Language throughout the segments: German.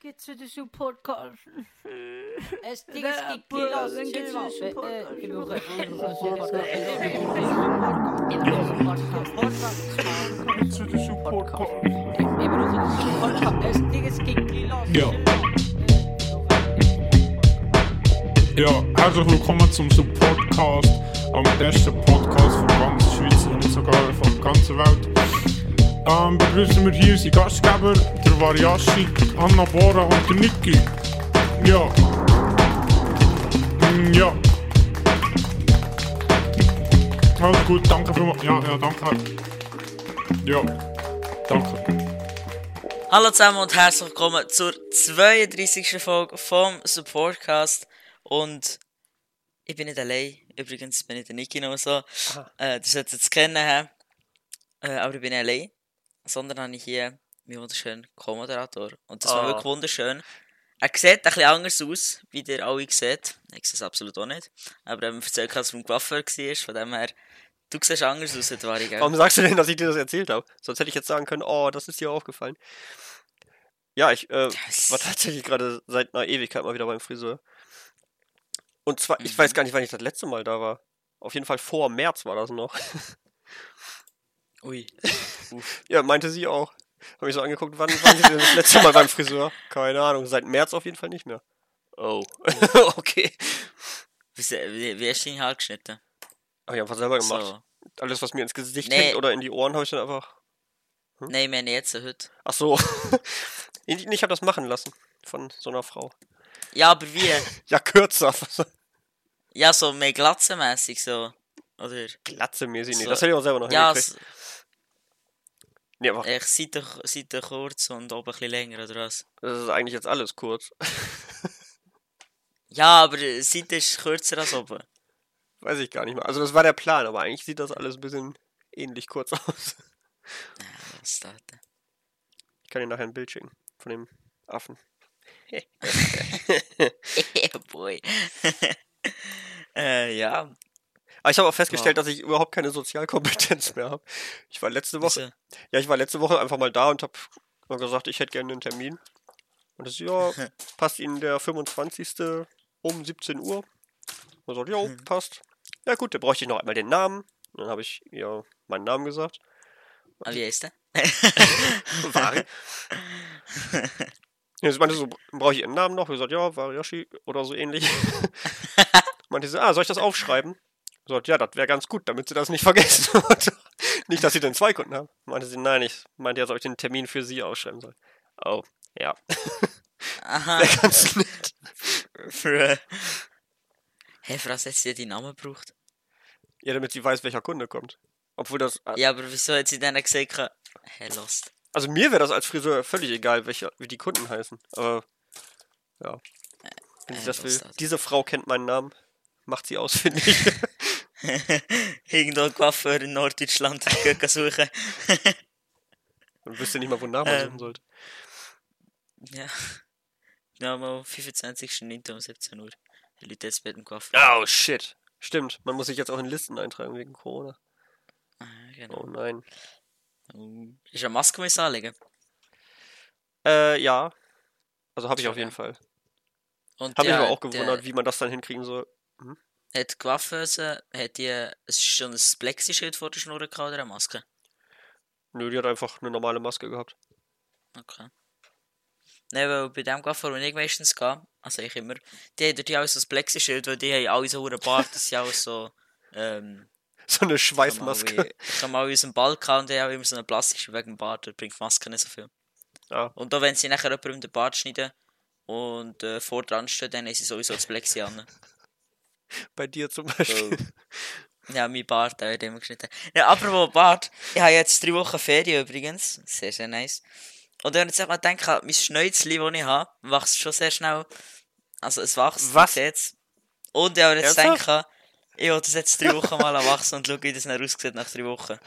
geht's wieder zu Podcast. Es Der Ding gibt Bruder, Kilos. dann geht's wieder zu Podcast. Es Ding gibt Kilos. Ja. Ja, herzlich willkommen zum Support-Cast, am besten Podcast von ganz Schweiz und sogar von der ganzen Welt. Ähm, begrüßen wir hier unsere Gastgeber, der Variashi, Anna Bora und der Niki. Ja. Mm, ja. Alles gut, danke vielmals. Ja, ja, danke. Ja, danke. Hallo zusammen und herzlich willkommen zur 32. Folge vom Supportcast. Und ich bin nicht allein. Übrigens bin ich der Niki noch so. Äh, das solltet ihr es kennen haben. Äh, aber ich bin allein. Sondern habe ich hier meinen wunderschönen Co-Moderator. Und das war Ah. wirklich wunderschön. Er sieht ein bisschen anders aus, wie ihr alle seht. Ich sehe es absolut auch nicht. Aber er hat mir erzählt, dass es beim Coiffeur war. Von dem her, du siehst anders aus, das war ich? Warum sagst du denn, dass ich dir das erzählt habe? Sonst hätte ich jetzt sagen können, oh, das ist dir aufgefallen. Ja, ich äh, war tatsächlich gerade seit einer Ewigkeit mal wieder beim Friseur. Und zwar, ich Mhm. weiß gar nicht, wann ich das letzte Mal da war. Auf jeden Fall vor März war das noch. Ui. ja, meinte sie auch. Habe ich so angeguckt, wann waren sie denn das letzte Mal beim Friseur? Keine Ahnung, seit März auf jeden Fall nicht mehr. Oh. okay. Wie, wie, wie hast du ihn halt geschnitten? Habe ich einfach selber gemacht. So. Alles, was mir ins Gesicht Nee. hängt oder in die Ohren, habe ich dann einfach. Nein, wir haben jetzt heute. Ach so. ich ich habe das machen lassen. Von so einer Frau. Ja, aber wie? Ja, kürzer. ja, so mehr glatzenmässig so. Oder? Glatze-mäßig. Nee, So. das hätte ich auch selber noch Ja, hingekriegt. s- Nee, aber echt Seite, Seite kurz und oben ein bisschen länger, oder was? das ist eigentlich jetzt alles kurz. Ja, aber Seite ist kürzer als oben. Weiß ich gar nicht mehr. Also das war der Plan, aber eigentlich sieht das alles ein bisschen ähnlich kurz aus. Was ist das denn? Ich kann dir nachher ein Bild schicken von dem Affen. Yeah, boy. äh, ja. Aber ich habe auch festgestellt, Ja. dass ich überhaupt keine Sozialkompetenz mehr habe. Ich war letzte Woche, ja, ich war letzte Woche einfach mal da und habe mal gesagt, ich hätte gerne einen Termin. Und das ja, passt Ihnen der 25. um 17 Uhr? Und sagt, ja, Mhm. passt. Ja gut, dann bräuchte ich noch einmal den Namen. Und dann habe ich ihr meinen Namen gesagt. Ah, wie heißt der? Vari. Jetzt meinte so, brauche ich ihren Namen noch? Wir gesagt, ja, Variashi oder so ähnlich. meinte sie, ah, soll ich das aufschreiben? Gesagt, ja, das wäre ganz gut, damit sie das nicht vergessen. nicht, dass sie dann zwei Kunden haben. Meinte sie, nein, ich meinte ja, soll ich den Termin für sie ausschreiben soll. Oh, ja, Aha. wäre ganz nett. Für. Hey, für was hat sie den Namen gebraucht? Ja, damit sie weiß, welcher Kunde kommt. Obwohl das, Ja, aber wieso hat sie dann gesagt, hey, lost? also mir wäre das als Friseur völlig egal, welche, wie die Kunden heißen. Aber, ja. Wenn sie äh, das will. das? Diese Frau kennt meinen Namen. Macht sie ausfindig. Irgendwo ein Coiffeur in Norddeutschland suchen. Man wüsste nicht mal, wonach man Ähm. suchen sollte. Ja. Ja, mal 25.09. um 17 Uhr. Die Leute jetzt bei dem Coiffeur. Oh, shit. Stimmt, man muss sich jetzt auch in Listen eintragen wegen Corona. Ah, genau. Oh nein. Oh. Ist eine Maske müssen anlegen. Äh, ja. Also habe ich auf jeden ja. Fall. Und Habe mich ja, aber auch der- gewundert, wie man das dann hinkriegen soll. Hat die Coiffeuse, hat die ein- schon ein Plexischild vor der Schnur gehabt oder eine Maske? Nö, die hat einfach eine normale Maske gehabt. Okay. Nein, weil bei dem Coiffeur, wo ich meistens gehe, also ich immer, die haben ja auch so ein Plexischild, weil die haben alle so einen Bart, das ist ja auch so, ähm, So eine man auch- kann man auch in unserem Balkan, die haben immer so eine plastische wegen dem Bart, da bringt die Maske nicht so viel. Ja. Und da, wenn sie nachher jemandem den Bart schneiden und äh, vor dran stehen, dann haben sie sowieso das Plexi an. Bei dir zum Beispiel. Ja, mein Bart, wird immer geschnitten. Ja, apropos Bart, ich habe jetzt drei Wochen Ferien übrigens. Sehr, sehr nice. Und wenn ich jetzt mal denke, mein Schnäuzli, das ich habe, wächst schon sehr schnell. Also es wächst, Was? sieht's. Und ich habe jetzt Ernsthaft? denke, ich will das jetzt drei Wochen mal wachsen und schaue, wie das dann aussieht nach drei Wochen.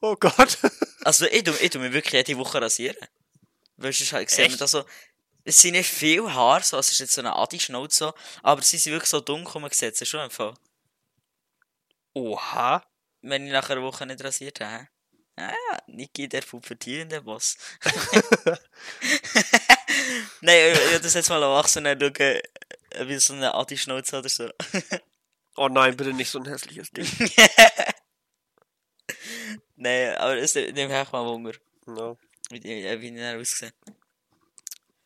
Oh Gott. Also ich tu, ich tu mich wirklich jede Woche rasieren. Weil sonst halt sieht man Echt? da so, es sind nicht viel Haare, so, es ist jetzt so eine Adi-Schnauze so, aber sie sind wirklich so dunkel, es schon einfach. Oha. Wenn ich nach einer Woche nicht rasiert habe. Ah ja, Niki, der pubertierende Boss. das jetzt mal Erwachsene schauen, äh, wie so eine Adi-Schnauze oder so. Oh nein, bitte nicht so ein hässliches Ding. Nein, aber es nimmt echt mal Wunder, Ja. wie äh, wie die dann aussehen.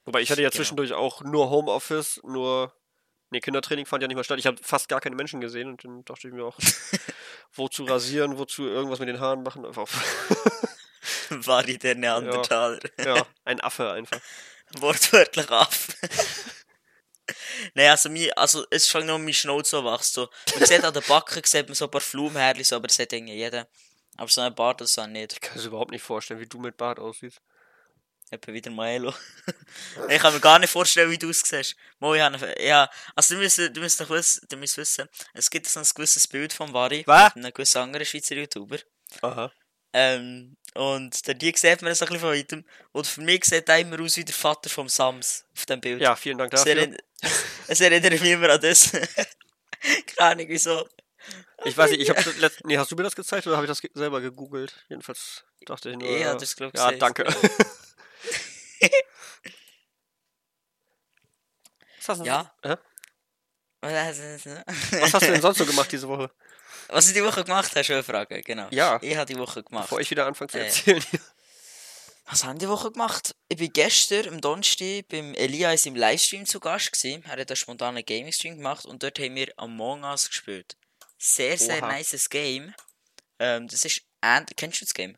Wobei ich hatte ja Genau. zwischendurch auch nur Homeoffice, nur. Nee, Kindertraining fand ja nicht mehr statt. Ich habe fast gar keine Menschen gesehen und dann dachte ich mir auch, wozu rasieren, wozu irgendwas mit den Haaren machen. Einfach. War die der Neandertaler. ja, ein Affe einfach. Wortwörtlich ab. Nein, also, mir, also es ist schon nur mein Schnauze so wächst. So. Man sieht an den Backen sieht man so ein paar Flumenhärchen, so, aber das sieht irgendwie jeder. Aber so ein Bart das auch nicht. Ich kann es überhaupt nicht vorstellen, wie du mit Bart aussiehst. Etwa wieder Milo. ich kann mir gar nicht vorstellen, wie du aussiehst. Mo, ich habe, ja, also du müsst, du müsst doch wissen, du müsst wissen, es gibt so ein gewisses Bild von Vari, Was? einem gewissen anderen Schweizer YouTuber. Aha. Ähm, und der die sieht man das ein bisschen von weitem. Und für mich sieht er immer aus wie der Vater vom Sams auf dem Bild. Ja, vielen Dank dafür. es erinnert mich immer an das. Keine Ahnung, wieso. Ich weiß nicht, ich habe letzt... Nee, hast du mir das gezeigt oder habe ich das selber gegoogelt? Jedenfalls dachte ich nur. Ich ja, das, glaub, Ja, gesehen. danke. Was hast du, Ja. Hä? Was hast du denn sonst so gemacht diese Woche? Was ich die Woche gemacht habe, schon Frage, genau. Ja. Ich habe die Woche gemacht. Bevor ich wieder anfange zu Äh. erzählen. Was haben die Woche gemacht? Ich bin gestern am Donnerstag beim Elias im Livestream zu Gast gewesen. Er hat einen spontanen Gaming-Stream gemacht und dort haben wir Among Us gespielt. Sehr, sehr Oha. nices Game. Ähm, das ist, ähn- kennst du das Game?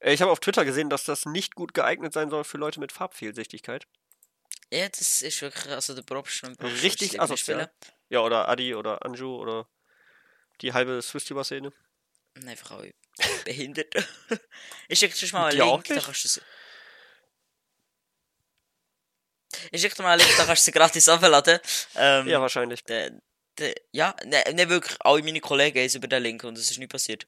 Äh, Ich habe auf Twitter gesehen, dass das nicht gut geeignet sein soll für Leute mit Farbfehlsichtigkeit. Ja, das ist wirklich, also der Probst und Probst Richtig asozial. Ja, oder Adi oder Anju oder die halbe Swiss-Tuber-Szene. Einfach alle behindert. ich schicke dir schon mal einen auch Link, da kannst du sie... Ich schicke dir mal einen Link, da kannst du sie gratis abladen. Ähm, Ja, wahrscheinlich. der, der, ja, ne, ne, wirklich, alle meine Kollegen haben über den Link und es ist nicht passiert.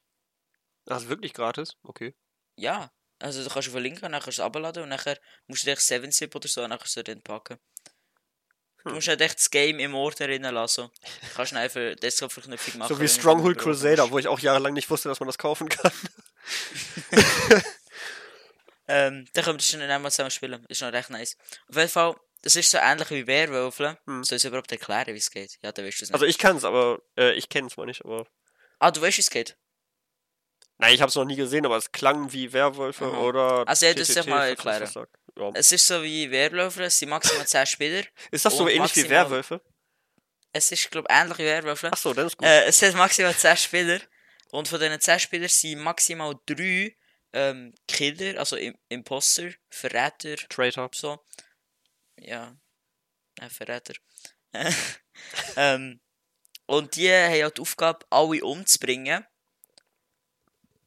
Ist wirklich gratis? Okay. Ja, also du kannst auf den Link gehen, dann kannst du es abladen und nachher musst du dich 7-Zip oder so, und dann kannst du den packen. Du Hm. musst halt echt das Game im Ort erinnern lassen. Du kannst einfach Desktop-Verknüpfung machen. So wie Stronghold Crusader, wo ich auch jahrelang nicht wusste, dass man das kaufen kann. Ähm, dann können wir schon einmal zusammen spielen. Ist noch recht nice. Auf jeden Fall, das ist so ähnlich wie Werwölfe. Hm. Soll ich überhaupt erklären, wie es geht? Ja, dann weißt du es nicht. Also ich kann es, aber äh, ich kenne es mal nicht. Aber ah, du weißt, wie es geht? Nein, ich habe es noch nie gesehen, aber es klang wie Werwölfe Aha. oder. Also, ja, das TTT, soll ich mal. Ja. Es ist so wie Werwölfe, es sind maximal 10 Spieler. Ist das so ähnlich wie Werwölfe? Es ist, glaube ich, ähnlich wie Werwölfe. Ach so, dann ist gut. Äh, es hat maximal 10 Spieler. Und von diesen 10 Spielern sind maximal 3 ähm, Killer, also Im Imposter, Verräter, Traitor. so. Ja. Äh, Verräter. ähm, und die haben ja die Aufgabe, alle umzubringen.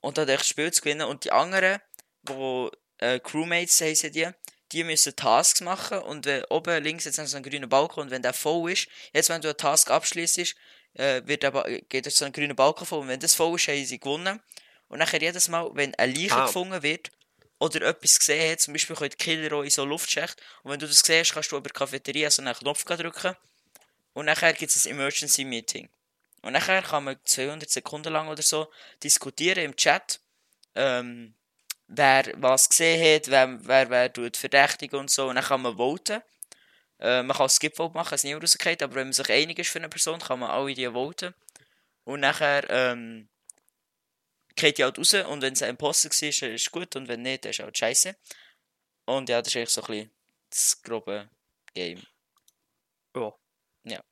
Und dann das Spiel zu gewinnen. Und die anderen, die äh, Crewmates heissen die, die müssen Tasks machen. Und wenn oben links jetzt noch so ein grüner Balkon und wenn der voll ist, jetzt wenn du einen Task abschließt, äh, wird der ba geht so ein grüner Balkon voll. Und wenn das voll ist, haben sie gewonnen. Und nachher jedes Mal, wenn ein Leiche Ah. gefunden wird, oder etwas gesehen hat, zum Beispiel können Killer auch in so Luftschacht, und wenn du das siehst, kannst du über die Cafeteria so einen Knopf drücken und nachher gibt es ein Emergency Meeting. Und nachher kann man 200 Sekunden lang oder so diskutieren im Chat, ähm, wer was gesehen hat, wer wer, wer tut verdächtig und so, und dann kann man voten. Äh, man kann Skip Vote machen, es niemand rausgeht, aber wenn man sich einig ist für eine Person, kann man alle die voten. Und nachher, ähm, geht die halt raus und wenn es ein Imposter war, ist gut und wenn nicht, dann ist halt scheiße. Und ja, das ist eigentlich so ein bisschen das grobe Game. Ja. Ja.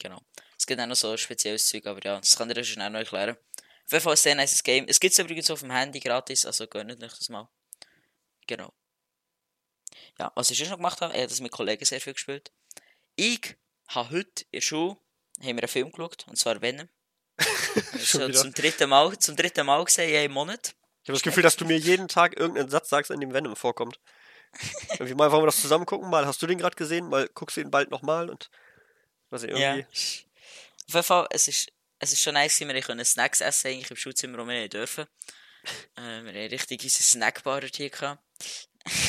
Genau. Es gibt auch noch so spezielles Zeug, aber ja, das kann ich dir schon auch noch erklären. Auf jeden Fall ein sehr nice Game. Es gibt es übrigens auf dem Handy gratis, also gönnt euch das mal. Genau. Ja, was ich sonst noch gemacht habe, ich habe das mit Kollegen sehr viel gespielt. Ich habe heute in der Schule haben wir einen Film geschaut, und zwar Venom. Schon zum dritten Mal, zum dritten Mal gesehen, in einem Monat. Ich habe das Gefühl, dass du mir jeden Tag irgendeinen Satz sagst, in dem Venom vorkommt. Irgendwie mal wollen wir das zusammen gucken, mal hast du den gerade gesehen, mal guckst du ihn bald nochmal und was ich Ja. Auf jeden Fall, es ist, es ist schon nice, wir können Snacks essen eigentlich im Schulzimmer, wo wir nicht dürfen. Äh, wir haben richtig unsere Snackbar hier gehabt.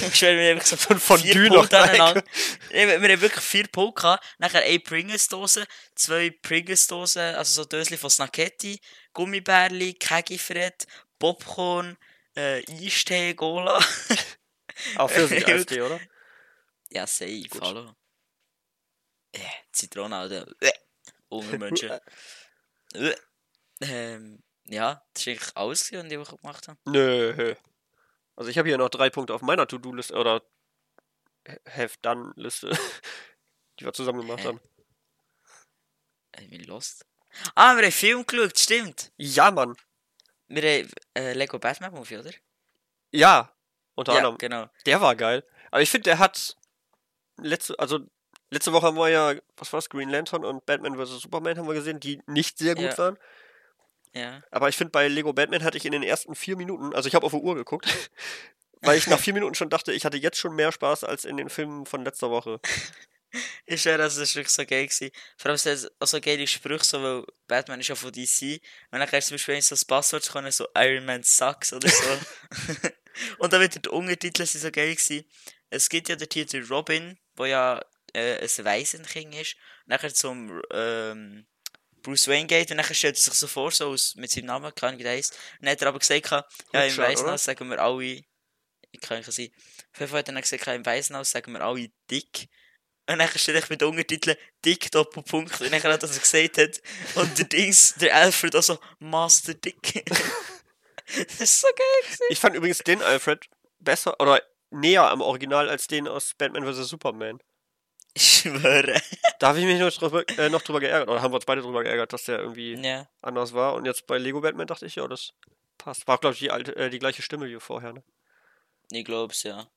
Ich schwöre, wir haben wirklich so Von Fondue vier Punkte aneinander. Wir wir haben wirklich vier Punkte gehabt. Nachher eine Pringles-Dose, zwei Pringles-Dosen, also so Döschen von Snacketti, Gummibärli, Kegifred, Popcorn, äh, Eistee, Cola. Auch für sich Eistee, oder? Ja, safe, hallo. Äh, Zitrone, Alter. Hungermenschen. äh. ähm, ja, das eigentlich alles, was die Woche gemacht habe. Nö. Also ich habe hier noch drei Punkte auf meiner To-Do-Liste oder Have Done-Liste, die wir zusammen gemacht haben. Ich bin lost. Ah, wir haben Film geschaut, stimmt. Ja, Mann. Wir haben äh, Lego Batman Movie, oder? Ja. Unter ja, anderem. genau. Der war geil. Aber ich finde, der hat letzte, also letzte Woche haben wir ja, was war's, Green Lantern und Batman vs. Superman haben wir gesehen, die nicht sehr gut Ja. waren. Ja. Aber ich finde, bei Lego Batman hatte ich in den ersten vier Minuten, also ich habe auf die Uhr geguckt, weil ich nach vier Minuten schon dachte, ich hatte jetzt schon mehr Spaß als in den Filmen von letzter Woche. Ich schwöre, das war wirklich so geil. Gewesen. Vor allem hat auch so geile Sprüche, so, weil Batman ist ja von DC. Und dann kannst du zum Beispiel wenn so das Passwort können, so Iron Man sucks oder so. und dann wieder die Untertitel sind so geil gewesen. Es gibt ja den Robin, wo ja äh, ein Waisenkind ist. Dann zum ähm, Bruce Wayne geht und dann stellt er sich so vor, so aus, mit seinem Namen, keine Ahnung wie der heisst. Und dann hat er aber gesagt, ja, im? Waisenhaus sagen wir alle, ich kann nicht sein. Auf jeden Fall hat er dann gesagt, im Waisenhaus sagen wir alle dick. Und dann steht ich mit Untertiteln Dick Doppelpunkt. Und dann hat er das gesagt hat. Und der Dings, der Alfred auch so Master Dick. das ist so geil gewesen. Ich fand übrigens den Alfred besser oder näher am Original als den aus Batman vs. Superman. Ich schwöre. Da habe ich mich noch drüber, äh, noch drüber geärgert, oder haben wir uns beide drüber geärgert, dass der irgendwie Ja. anders war. Und jetzt bei Lego Batman dachte ich, ja, das passt. War, glaube ich, die, alte, äh, die gleiche Stimme wie vorher. Ne? Ich glaub's, ja.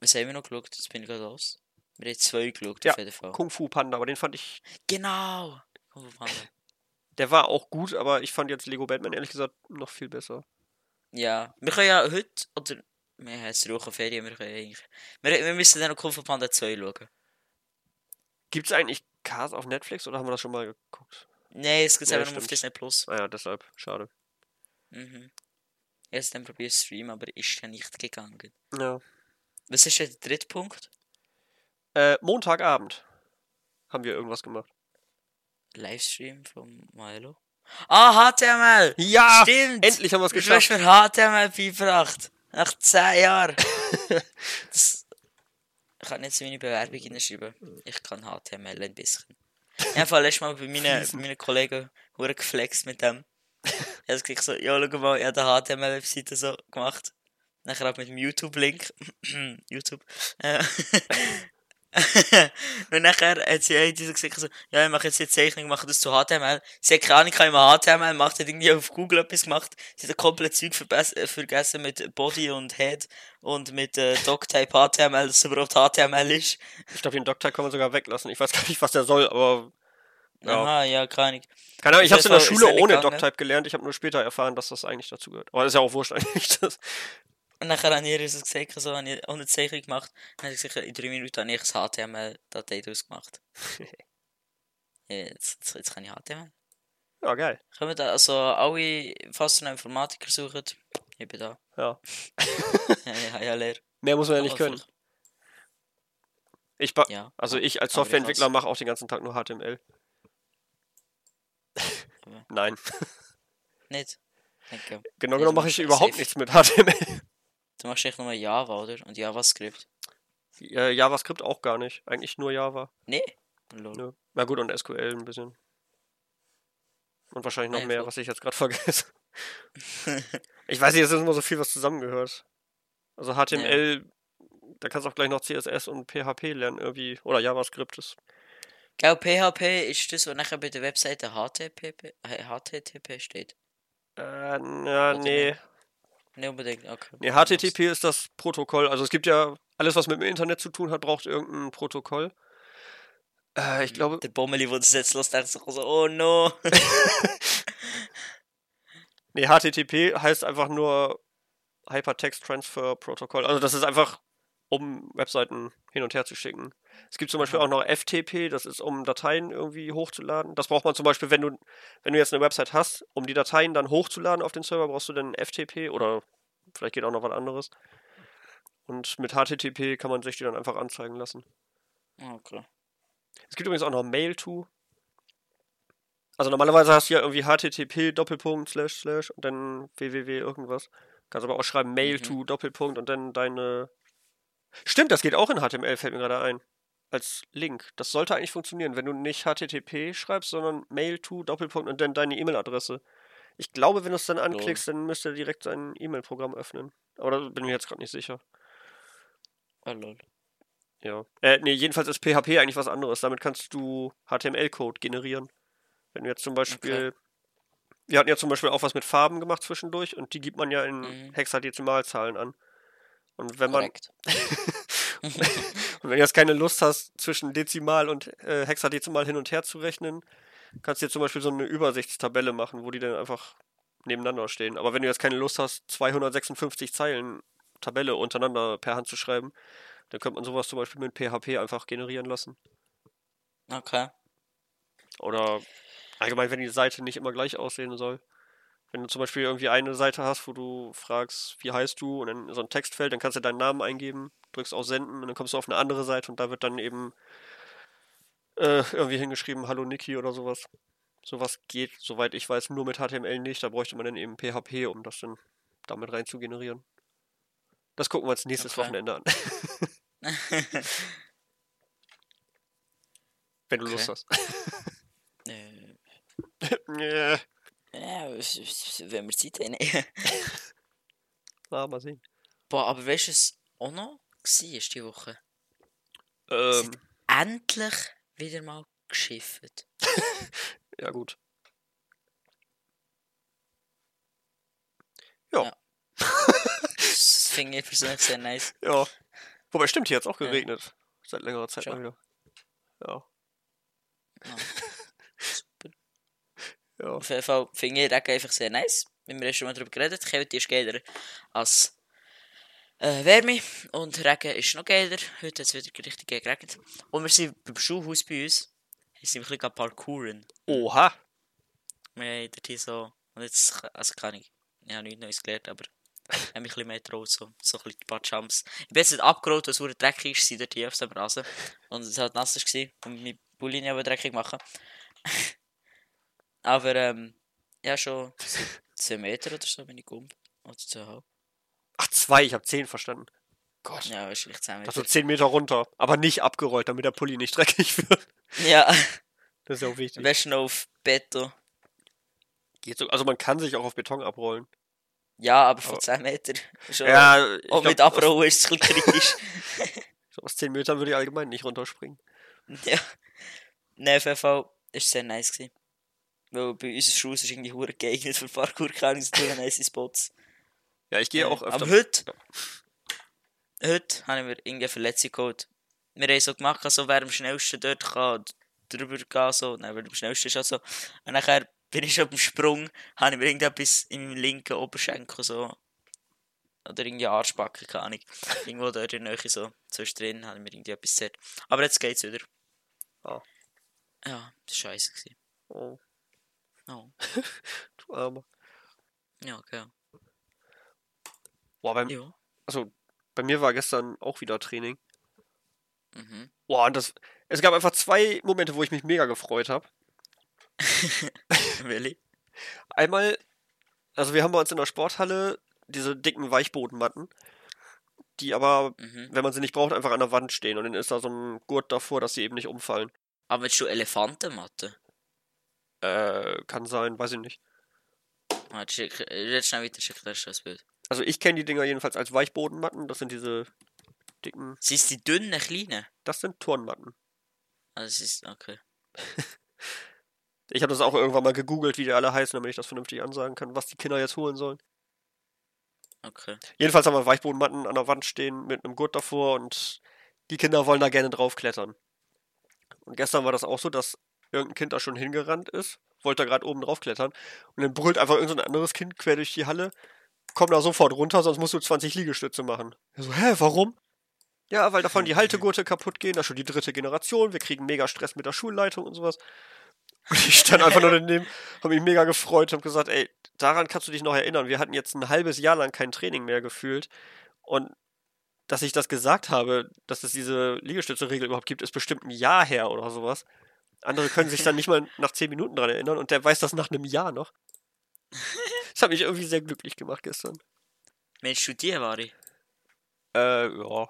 Was haben wir noch geschaut? Jetzt bin ich gerade aus. Wir haben zwei geschaut, Ja, auf jeden Fall. Kung Fu Panda, aber den fand ich, Genau. Kung Fu Panda. der war auch gut, aber ich fand jetzt Lego Batman ehrlich gesagt noch viel besser. Ja. Wir können ja heute, oder wir haben jetzt auch Ferien, wir können eigentlich... Wir, wir müssen dann noch Kung Fu Panda 2 schauen. Gibt es eigentlich Cars auf Netflix oder haben wir das schon mal geguckt? Nein, es gibt Ja, einfach nur auf. Disney Plus. Ah ja, deshalb, schade. Mhm. Ich habe es dann probiert zu streamen, aber ist ja nicht gegangen. Ja. Was ist denn der dritte Punkt? Äh, Montagabend haben wir irgendwas gemacht. Livestream von Milo. Ah, HTML! Ja! Stimmt! Endlich haben wir es geschafft. mir HTML beigebracht. Nach 10 Jahren. das, ich kann nicht so meine Bewerbung hinschreiben. Ich kann HTML ein bisschen. Ich habe letztes Mal bei meinen, bei meinen Kollegen geflext mit dem. Ich habe so, ja, schau mal, ich habe eine HTML-Webseite so gemacht. Nachher auch mit dem YouTube-Link. YouTube. Äh, und nachher hat sie so gesagt, so, ja, ich mache jetzt die Zeichnung, mache das zu HTML. Sie hat keine Ahnung, ich habe immer HTML gemacht, hat irgendwie auf Google etwas gemacht. Sie hat komplett Zeug äh, vergessen mit Body und Head und mit äh, Doctype HTML, dass es überhaupt HTML ist. Ich glaube, den Doktor kann man sogar weglassen. Ich weiß gar nicht, was der soll, aber. Ja. Aha, ja, keine Ahnung. Keine Ahnung, ich habe es in der Schule ohne. Doctype gelernt. Ich habe nur später erfahren, dass das eigentlich dazu gehört. Aber ist ja auch wurscht eigentlich. Das. Und nachher haben ihr so gesagt, so, habe ich ohne Zeichnung gemacht. Dann habe ich gesagt, in drei Minuten habe ich das HTML-Datei daraus gemacht. Jetzt, jetzt, jetzt kann ich HTML. Ja, geil. Können wir da, also alle, falls ihr einen Informatiker sucht, ich bin da. Ja. Ja, ja, ja, leer. Mehr muss man ja nicht können. Ich Ja. also ich als Softwareentwickler mache auch den ganzen Tag nur HTML. Nein. Nicht? Danke. Genau genommen mache ich überhaupt nichts mit HTML. Du machst echt nur Java, oder? Und JavaScript. Äh, JavaScript auch gar nicht. Eigentlich nur Java. Nee. Lol. Nö. Na gut, und SQL ein bisschen. Und wahrscheinlich noch Ja, mehr, was ich jetzt gerade vergesse. ich weiß nicht, es ist immer so viel, was zusammengehört. Also HTML, da kannst du auch gleich noch CSS und PHP lernen irgendwie. Oder JavaScript ist. Gell, PHP ist das, was nachher bei der Webseite HTTP, äh, HTTP steht. Äh, na, Oder nee. Nicht unbedingt, okay. Nee, HTTP ist das Protokoll. Also es gibt ja alles, was mit dem Internet zu tun hat, braucht irgendein Protokoll. Äh, ich glaube, Der Bommeli, das jetzt los dachte so, oh no. nee, HTTP heißt einfach nur Hypertext Transfer Protocol. Also das ist einfach, um Webseiten hin und her zu schicken. Es gibt zum Beispiel auch noch FTP, das ist, um Dateien irgendwie hochzuladen. Das braucht man zum Beispiel, wenn du, wenn du jetzt eine Website hast, um die Dateien dann hochzuladen auf den Server, brauchst du dann FTP oder vielleicht geht auch noch was anderes. Und mit HTTP kann man sich die dann einfach anzeigen lassen. Okay. Es gibt übrigens auch noch Mail-to. Also normalerweise hast du ja irgendwie HTTP Doppelpunkt slash slash und dann www irgendwas. Kannst aber auch schreiben Mail-to Doppelpunkt und dann deine Stimmt, das geht auch in HTML, fällt mir gerade ein. Als Link. Das sollte eigentlich funktionieren, wenn du nicht HTTP schreibst, sondern Mail to Doppelpunkt und dann deine E-Mail-Adresse. Ich glaube, wenn du es dann anklickst, dann müsste er direkt sein E-Mail-Programm öffnen. Aber da bin ich mir jetzt gerade nicht sicher. Lol. Ja. Äh, nee, jedenfalls ist PHP eigentlich was anderes. Damit kannst du HTML-Code generieren. Wenn du jetzt zum Beispiel. Wir hatten ja zum Beispiel auch was mit Farben gemacht zwischendurch und die gibt man ja in Mhm. Hexadezimalzahlen an. Und wenn man. Korrekt. Und wenn du jetzt keine Lust hast, zwischen Dezimal und äh, Hexadezimal hin und her zu rechnen, kannst du dir zum Beispiel so eine Übersichtstabelle machen, wo die dann einfach nebeneinander stehen. Aber wenn du jetzt keine Lust hast, 256 Zeilen Tabelle untereinander per Hand zu schreiben, dann könnte man sowas zum Beispiel mit PHP einfach generieren lassen. Okay. Oder allgemein, wenn die Seite nicht immer gleich aussehen soll. Wenn du zum Beispiel irgendwie eine Seite hast, wo du fragst, wie heißt du, und dann so ein Textfeld, dann kannst du deinen Namen eingeben, drückst auf Senden und dann kommst du auf eine andere Seite und da wird dann eben äh, irgendwie hingeschrieben, Hallo Niki oder sowas. Sowas geht, soweit ich weiß, nur mit HTML nicht. Da bräuchte man dann eben PHP, um das dann damit rein zu generieren. Das gucken wir uns nächstes Okay. Wochenende an. Wenn du Lust Okay. hast. äh. ja, wenn wir Zeit haben. Na, mal sehen. Boah, aber weißt du, was auch noch war diese Woche? Ähm, Endlich wieder mal geschifft. ja, gut. Ja, Ja. Das finde ich persönlich sehr nice. ja. Wobei, stimmt, hier hat es auch Ja. geregnet. Seit längerer Zeit Schon. mal wieder. Ja. Ja. Ja. Auf jeden Fall finde ich Regen einfach sehr nice. Wir haben schon mal darüber geredet, Kälte ist geiler als äh, Wärme und Regen ist noch geiler. Heute hat es wieder richtig geregnet. Und wir sind beim Schulhaus bei uns. Wir sind ein bisschen parkouren. Oha. Wir haben dort hier so, und jetzt, also kann ich, ich habe nichts Neues gelernt, aber ich habe mich ein bisschen mehr getraut, so, so ein bisschen ein paar Jumps. Ich bin jetzt nicht abgerollt, weil es verdammt dreckig ist, sind dort hier auf dem Rasen. Und es halt nass war und meine Bulli nicht dreckig machen. Aber, ähm, ja, schon 10 Meter oder so bin ich gekommen. Oder 2,5. Ach, zwei, ich habe zehn verstanden. Gott. Ja, wahrscheinlich 10 Also Meter. zehn Meter runter. Aber nicht abgerollt, damit der Pulli nicht dreckig wird. Ja, Das ist ja auch wichtig. noch auf Beton. Geht so, also man kann sich auch auf Beton abrollen. Ja, aber von Aber- 10 Meter. Schon. Ja, Und glaub, mit Abrollen ist es ein bisschen kritisch. Aus, aus zehn Metern würde ich allgemein nicht runterspringen. Ja. Nein, auf jeden Fall ist sehr nice gewesen. Weil bei uns Schuss ist irgendwie hure geeignet für Parkour, keine so nice Spots. Ja, ich gehe Äh, auch öfter. Aber heute, heute habe ich mir irgendeine Verletzung geholt. Wir haben so gemacht, so wer am schnellsten dort kann drüber gehen, so. Nein, wer am schnellsten ist, also. Und nachher bin ich schon beim Sprung, habe ich mir irgendetwas in meinem linken Oberschenkel so. Oder irgendwie Arschbacke, keine Ahnung. Irgendwo dort in der Nähe so zwischendrin habe ich mir irgendwie etwas gesagt. Aber jetzt geht's wieder. Ah. Ja, das war scheiße. Gewesen. Oh, Oh. du Armer. Ja, okay. Boah, beim, Ja. also, bei mir war gestern auch wieder Training. Mhm. Boah, und das. Es gab einfach zwei Momente, wo ich mich mega gefreut habe. really? Einmal, also wir haben bei uns in der Sporthalle diese dicken Weichbodenmatten, die aber, Mhm. wenn man sie nicht braucht, einfach an der Wand stehen und dann ist da so ein Gurt davor, dass sie eben nicht umfallen. Aber willst du Elefantenmatte? Äh, kann sein, weiß ich nicht. Schick, äh. Also ich kenne die Dinger jedenfalls als Weichbodenmatten, das sind diese dicken, Sind es die dünnen, kleinen? das sind Turnmatten. Also es ist, okay. Ich habe das auch irgendwann mal gegoogelt, wie die alle heißen, damit ich das vernünftig ansagen kann, was die Kinder jetzt holen sollen. Okay. Jedenfalls haben wir Weichbodenmatten an der Wand stehen mit einem Gurt davor und die Kinder wollen da gerne draufklettern. Und gestern war das auch so, dass irgendein Kind da schon hingerannt ist, wollte da gerade oben draufklettern und dann brüllt einfach irgendein so anderes Kind quer durch die Halle, komm da sofort runter, sonst musst du 20 Liegestütze machen. Ich so, hä, warum? Ja, weil davon die Haltegurte kaputt gehen, das ist schon die dritte Generation, wir kriegen mega Stress mit der Schulleitung und sowas. Und ich stand einfach nur daneben, habe mich mega gefreut habe gesagt, ey, daran kannst du dich noch erinnern. Wir hatten jetzt ein halbes Jahr lang kein Training mehr gefühlt. Und dass ich das gesagt habe, dass es diese Liegestütze-Regel überhaupt gibt, ist bestimmt ein Jahr her oder sowas. Andere können sich dann nicht mal nach zehn Minuten dran erinnern und der weiß das nach einem Jahr noch. Das hat mich irgendwie sehr glücklich gemacht gestern. Meinst du die, Vari? Äh, ja.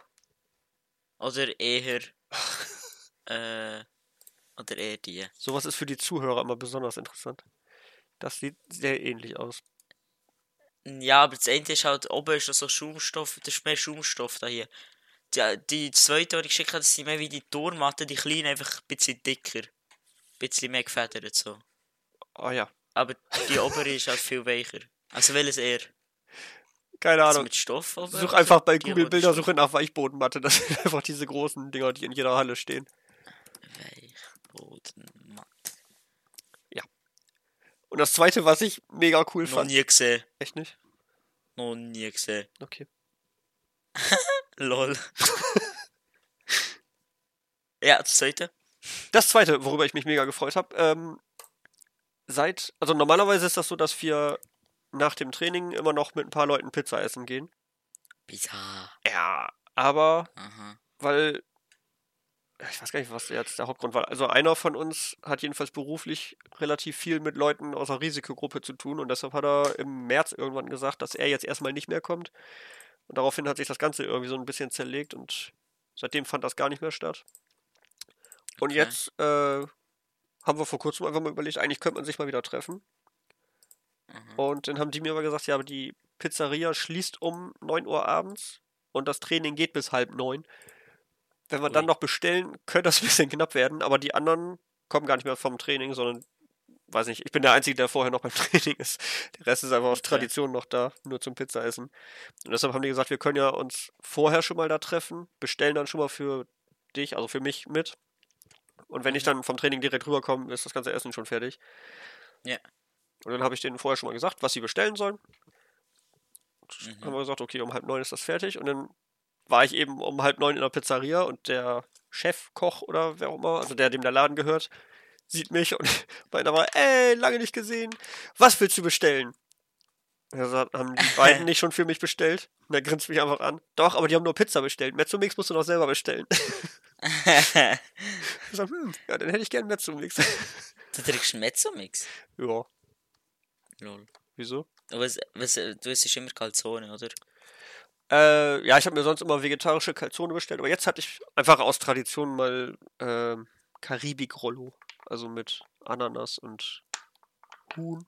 Oder eher. äh, oder eher die. Sowas ist für die Zuhörer immer besonders interessant. Das sieht sehr ähnlich aus. Ja, aber das eine ist halt, oben ist so Schaumstoff, das ist mehr Schaumstoff da hier. Die, die zweite, die ich geschickt habe, das sind mehr wie die Turmatten, die kleinen einfach ein bisschen dicker. Bisschen mehr gefedert so. Ah ja. Aber die obere ist halt viel weicher. Also welches eher? Keine Also Ahnung. mit Stoff oben? Such einfach bei Google Bilder, suche nach Weichbodenmatte. Das sind einfach diese großen Dinger, die in jeder Halle stehen. Weichbodenmatte. Und das zweite, was ich mega cool Noch fand. nie gesehen. Echt nicht? Noch nie gesehen. Okay. Lol. ja, das zweite. Das zweite, worüber ich mich mega gefreut habe, ähm, seit, also normalerweise ist das so, dass wir nach dem Training immer noch mit ein paar Leuten Pizza essen gehen. Bizarr. Ja, aber Aha. weil ich weiß gar nicht, was jetzt der Hauptgrund war. Also einer von uns hat jedenfalls beruflich relativ viel mit Leuten aus der Risikogruppe zu tun und deshalb hat er im März irgendwann gesagt, dass er jetzt erstmal nicht mehr kommt. Und daraufhin hat sich das Ganze irgendwie so ein bisschen zerlegt und seitdem fand das gar nicht mehr statt. Und Okay. jetzt äh, haben wir vor kurzem einfach mal überlegt, eigentlich könnte man sich mal wieder treffen. Mhm. Und dann haben die mir aber gesagt, ja, aber die Pizzeria schließt um 9 Uhr abends und das Training geht bis halb neun. Wenn wir dann Ui. noch bestellen, könnte das ein bisschen knapp werden, aber die anderen kommen gar nicht mehr vom Training, sondern, weiß nicht, ich bin der Einzige, der vorher noch beim Training ist. Der Rest ist einfach aus Okay. Tradition noch da, nur zum Pizzaessen. Und deshalb haben die gesagt, wir können ja uns vorher schon mal da treffen, bestellen dann schon mal für dich, also für mich mit. Und wenn ich dann vom Training direkt rüberkomme, ist das ganze Essen schon fertig. Ja. Und dann habe ich denen vorher schon mal gesagt, was sie bestellen sollen. Mhm. Haben wir gesagt, okay, um halb neun ist das fertig. Und dann war ich eben um halb neun in der Pizzeria und der Chefkoch oder wer auch immer, also der, dem der Laden gehört, sieht mich und meint aber, ey, lange nicht gesehen. Was willst du bestellen? Er sagt, haben die beiden nicht schon für mich bestellt? Und er grinst mich einfach an. Doch, aber die haben nur Pizza bestellt. Mezzomix musst du noch selber bestellen. Sag, hm, ja, dann hätte ich gern Mezzomix. du trinkst Mezzomix. ja, Lol. wieso? Was, was, äh, du isst immer Calzone, oder? Äh, ja, ich habe mir sonst immer vegetarische Calzone bestellt, aber jetzt hatte ich einfach aus Tradition mal ähm, Karibik-Rollo. Also mit Ananas und Huhn.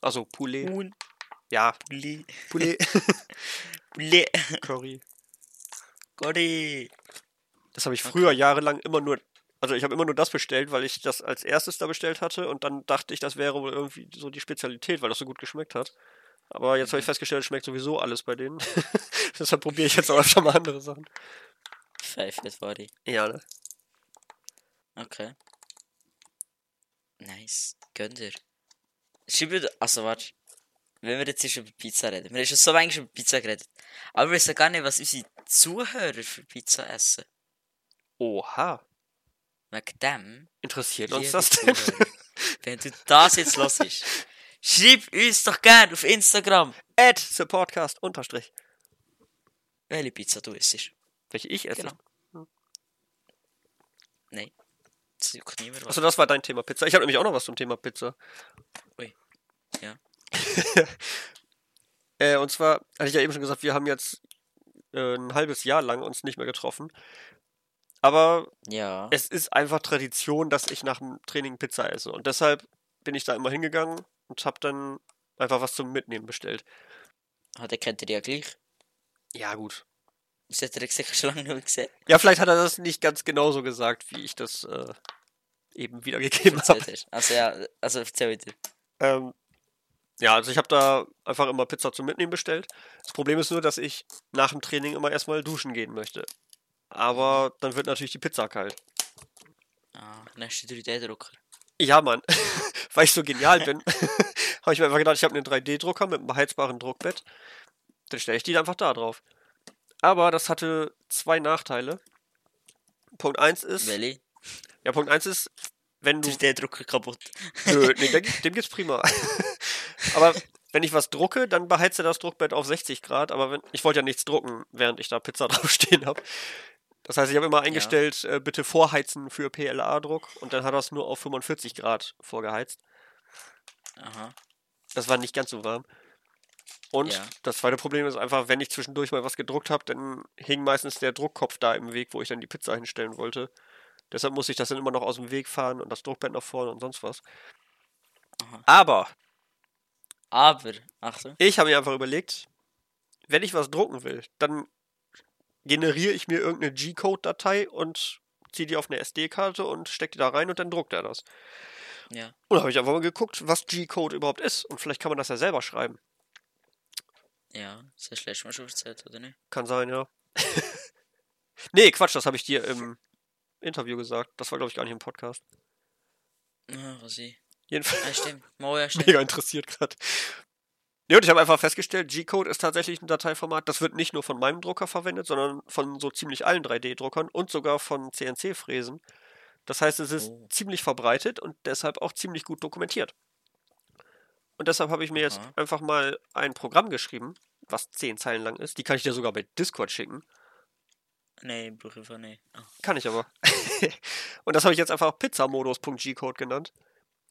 Also Poulet. Huhn. Ja, Poulet. Poulet. Poulet. Curry. Gotti. Das habe ich früher jahrelang immer nur. Also ich habe immer nur das bestellt, weil ich das als erstes da bestellt hatte und dann dachte ich, das wäre wohl irgendwie so die Spezialität, weil das so gut geschmeckt hat. Aber jetzt habe ich festgestellt, es schmeckt sowieso alles bei denen. Deshalb probiere ich jetzt auch öfter mal andere Sachen. Pfeife war die. Ja, ne? Okay. Nice. Gönn dir. Schreib dir, also warte. Wenn wir jetzt erst über Pizza reden. Wir haben schon so lange über Pizza geredet. Aber wir wissen gar nicht, was unsere Zuhörer für Pizza essen. Oha. Wegen dem. Interessiert uns das denn? Wenn du das jetzt hörst, schreib uns doch gerne auf Instagram, At the Podcast unterstrich. welche Pizza du isst. Welche ich esse. Genau. Nein. Das juckt niemand was. Achso, das war dein Thema Pizza. Ich habe nämlich auch noch was zum Thema Pizza. Ui. Ja. Äh, und zwar hatte ich ja eben schon gesagt, wir haben jetzt äh, ein halbes Jahr lang uns nicht mehr getroffen. Aber Ja. es ist einfach Tradition, dass ich nach dem Training Pizza esse. Und deshalb bin ich da immer hingegangen und habe dann einfach was zum Mitnehmen bestellt. Hat er kennt ihr ja gleich. Ja, gut. Das hat er gesagt, schon lange nicht gesehen. Ja, vielleicht hat er das nicht ganz genauso gesagt, wie ich das äh, eben wiedergegeben habe. Also ja, also erzähl wieder. Ähm, ja, also ich habe da einfach immer Pizza zum Mitnehmen bestellt. Das Problem ist nur, dass ich nach dem Training immer erstmal duschen gehen möchte. Aber dann wird natürlich die Pizza kalt. Ah, nächste 3D-Drucker. Ja, Mann. Weil ich so genial bin, habe ich mir einfach gedacht, ich habe einen 3D-Drucker mit einem beheizbaren Druckbett. Dann stelle ich die einfach da drauf. Aber das hatte zwei Nachteile. Punkt 1 ist. Welche? Ja, Punkt 1 ist, wenn du 3D-Drucker kaputt. Nö, nee, dem, dem geht's prima. aber wenn ich was drucke, dann beheizt er das Druckbett auf 60 Grad, aber wenn, ich wollte ja nichts drucken, während ich da Pizza draufstehen habe. Das heißt, ich habe immer eingestellt, äh, bitte vorheizen für PLA-Druck und dann hat er es nur auf 45 Grad vorgeheizt. Aha. Das war nicht ganz so warm. Und Ja. das zweite Problem ist einfach, wenn ich zwischendurch mal was gedruckt habe, dann hing meistens der Druckkopf da im Weg, wo ich dann die Pizza hinstellen wollte. Deshalb muss ich das dann immer noch aus dem Weg fahren und das Druckbett nach vorne und sonst was. Aha. Aber Aber, Achtung. ich habe mir einfach überlegt, wenn ich was drucken will, dann generiere ich mir irgendeine G-Code-Datei und ziehe die auf eine SD-Karte und stecke die da rein und dann druckt er das. Ja. Und da habe ich einfach mal geguckt, was G-Code überhaupt ist. Und vielleicht kann man das ja selber schreiben. Ja, das hast du letztes Mal schon erzählt, oder nicht? Kann sein, ja. nee, Quatsch, das habe ich dir im Interview gesagt. Das war, glaube ich, gar nicht im Podcast. Ah, was ich. Jedenfalls Ah, stimmt. Ja, stimmt. mega interessiert gerade. Ja, und ich habe einfach festgestellt, G-Code ist tatsächlich ein Dateiformat, das wird nicht nur von meinem Drucker verwendet, sondern von so ziemlich allen 3D-Druckern und sogar von CNC-Fräsen. Das heißt, es ist Oh. ziemlich verbreitet und deshalb auch ziemlich gut dokumentiert. Und deshalb habe ich mir jetzt Aha. einfach mal ein Programm geschrieben, was 10 Zeilen lang ist. Die kann ich dir sogar bei Discord schicken. Nee, einfach nicht. Ah. Kann ich aber. und das habe ich jetzt einfach Pizzamodus.gcode genannt.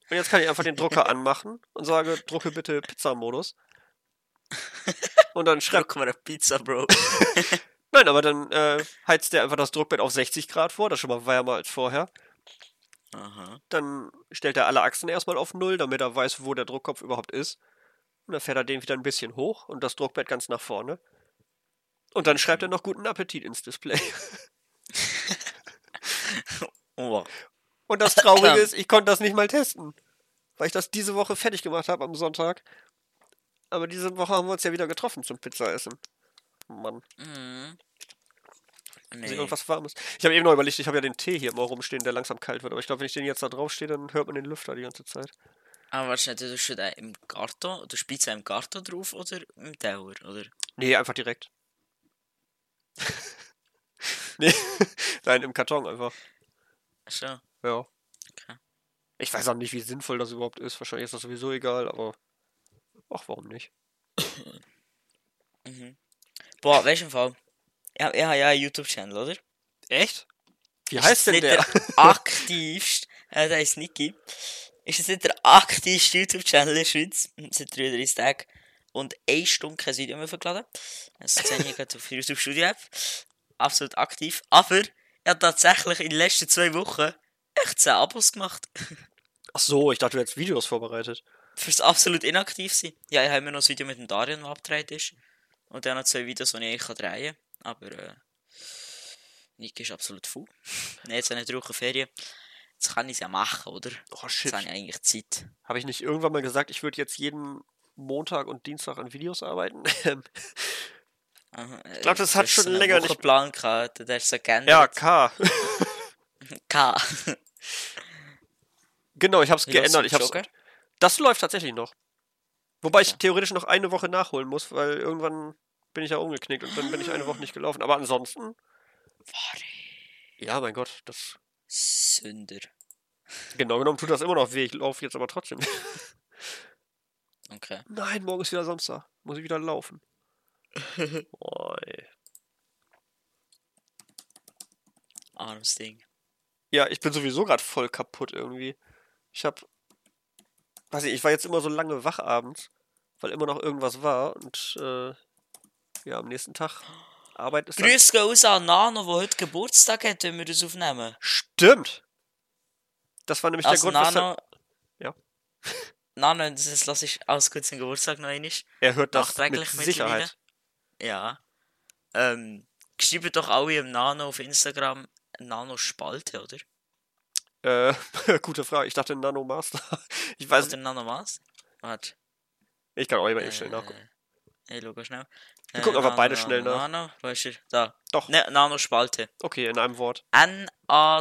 Und jetzt kann ich einfach den Drucker anmachen und sage, drucke bitte Pizzamodus. Und dann schreibt. Druck mal eine Pizza, Bro. Nein, aber dann äh, heizt der einfach das Druckbett auf 60 Grad vor, das ist schon mal wärmer als vorher. Aha. Dann stellt er alle Achsen erstmal auf Null, damit er weiß, wo der Druckkopf überhaupt ist. Und dann fährt er den wieder ein bisschen hoch und das Druckbett ganz nach vorne. Und dann schreibt er noch guten Appetit ins Display. Oh, Und das Traurige ist, ich konnte das nicht mal testen. Weil ich das diese Woche fertig gemacht habe am Sonntag. Aber diese Woche haben wir uns ja wieder getroffen zum Pizzaessen. Mann, mhm. nee. Nee. irgendwas Warmes. Ich habe eben noch überlegt, ich habe ja den Tee hier immer rumstehen, der langsam kalt wird. Aber ich glaube, wenn ich den jetzt da draufstehe, dann hört man den Lüfter die ganze Zeit. Aber wahrscheinlich, du den im Karton, du spielst im Karton drauf oder im Tower, oder? Nee, einfach direkt. nee, nein, im Karton einfach. Ach So. Ja. Okay. Ich weiß auch nicht, wie sinnvoll das überhaupt ist. Wahrscheinlich ist das sowieso egal, aber. Ach, warum nicht? Mhm. Boah, weißt du im Fall? Ich, hab- ich habe ja einen YouTube-Channel, oder? Echt? Wie Ist heißt denn nicht der? aktivste, äh, der ist Niki. Ist es nicht der aktivste YouTube-Channel in der Schweiz? Seit 33 Tagen. Und 1 Stunde kein Video mehr verladen. Das sehe ich gerade auf YouTube Studio App. Absolut aktiv. Aber er hat tatsächlich in den letzten zwei Wochen echt 10 Abos gemacht. Ach so, ich dachte, du hättest Videos vorbereitet. Fürs absolut inaktiv sein. Ja, ich habe immer noch ein Video mit dem Darian, das abgedreht ist. Und dann noch zwei Videos, die ich eigentlich drehen kann. Aber, äh, Niki ist absolut faul. Nee, jetzt habe ich drei Wochen Ferien. Jetzt kann ich es ja machen, oder? Oh shit. Jetzt habe ich eigentlich Zeit. Habe ich nicht irgendwann mal gesagt, ich würde jetzt jeden Montag und Dienstag an Videos arbeiten? Ähm, Ich glaub, das hat schon länger nicht- Plan gehabt, der ist so geändert. ja, K. K. genau, ich habe es geändert. Ich hab's, Joker? das läuft tatsächlich noch. Wobei ich Ja. theoretisch noch eine Woche nachholen muss, weil irgendwann bin ich ja umgeknickt und dann bin ich eine Woche nicht gelaufen. Aber ansonsten, ja, mein Gott, das Sünder. genau genommen tut das immer noch weh. Ich laufe jetzt aber trotzdem. Okay. Nein, morgen ist wieder Samstag. Muss ich wieder laufen. oh, ey. Armes Ding. Ja, ich bin sowieso gerade voll kaputt irgendwie. Ich hab. Weiß ich, ich war jetzt immer so lange wach abends, weil immer noch irgendwas war und äh, ja, am nächsten Tag Arbeit ist. Grüß gehen raus an Nano, der heute Geburtstag hat, wenn wir das aufnehmen. Stimmt! Das war nämlich Also der Grund, Nano... weshalb Ja. Nano, das ist, lass ich aus kurz den Geburtstag noch einmal. er hört das mit. Sicherheit. Ja. Ähm, schreibt doch alle im Nano auf Instagram Nano Spalte, oder? Äh, gute Frage. Ich dachte Nano Master. Ich weiß Oder Nano was? Warte. Ich kann auch immer eben schnell nachgucken. Äh, ich schau schnell. Wir gucken einfach beide schnell nach. Nano, ist er? Da. Doch. Ne, Nano Spalte. Okay, in einem Wort.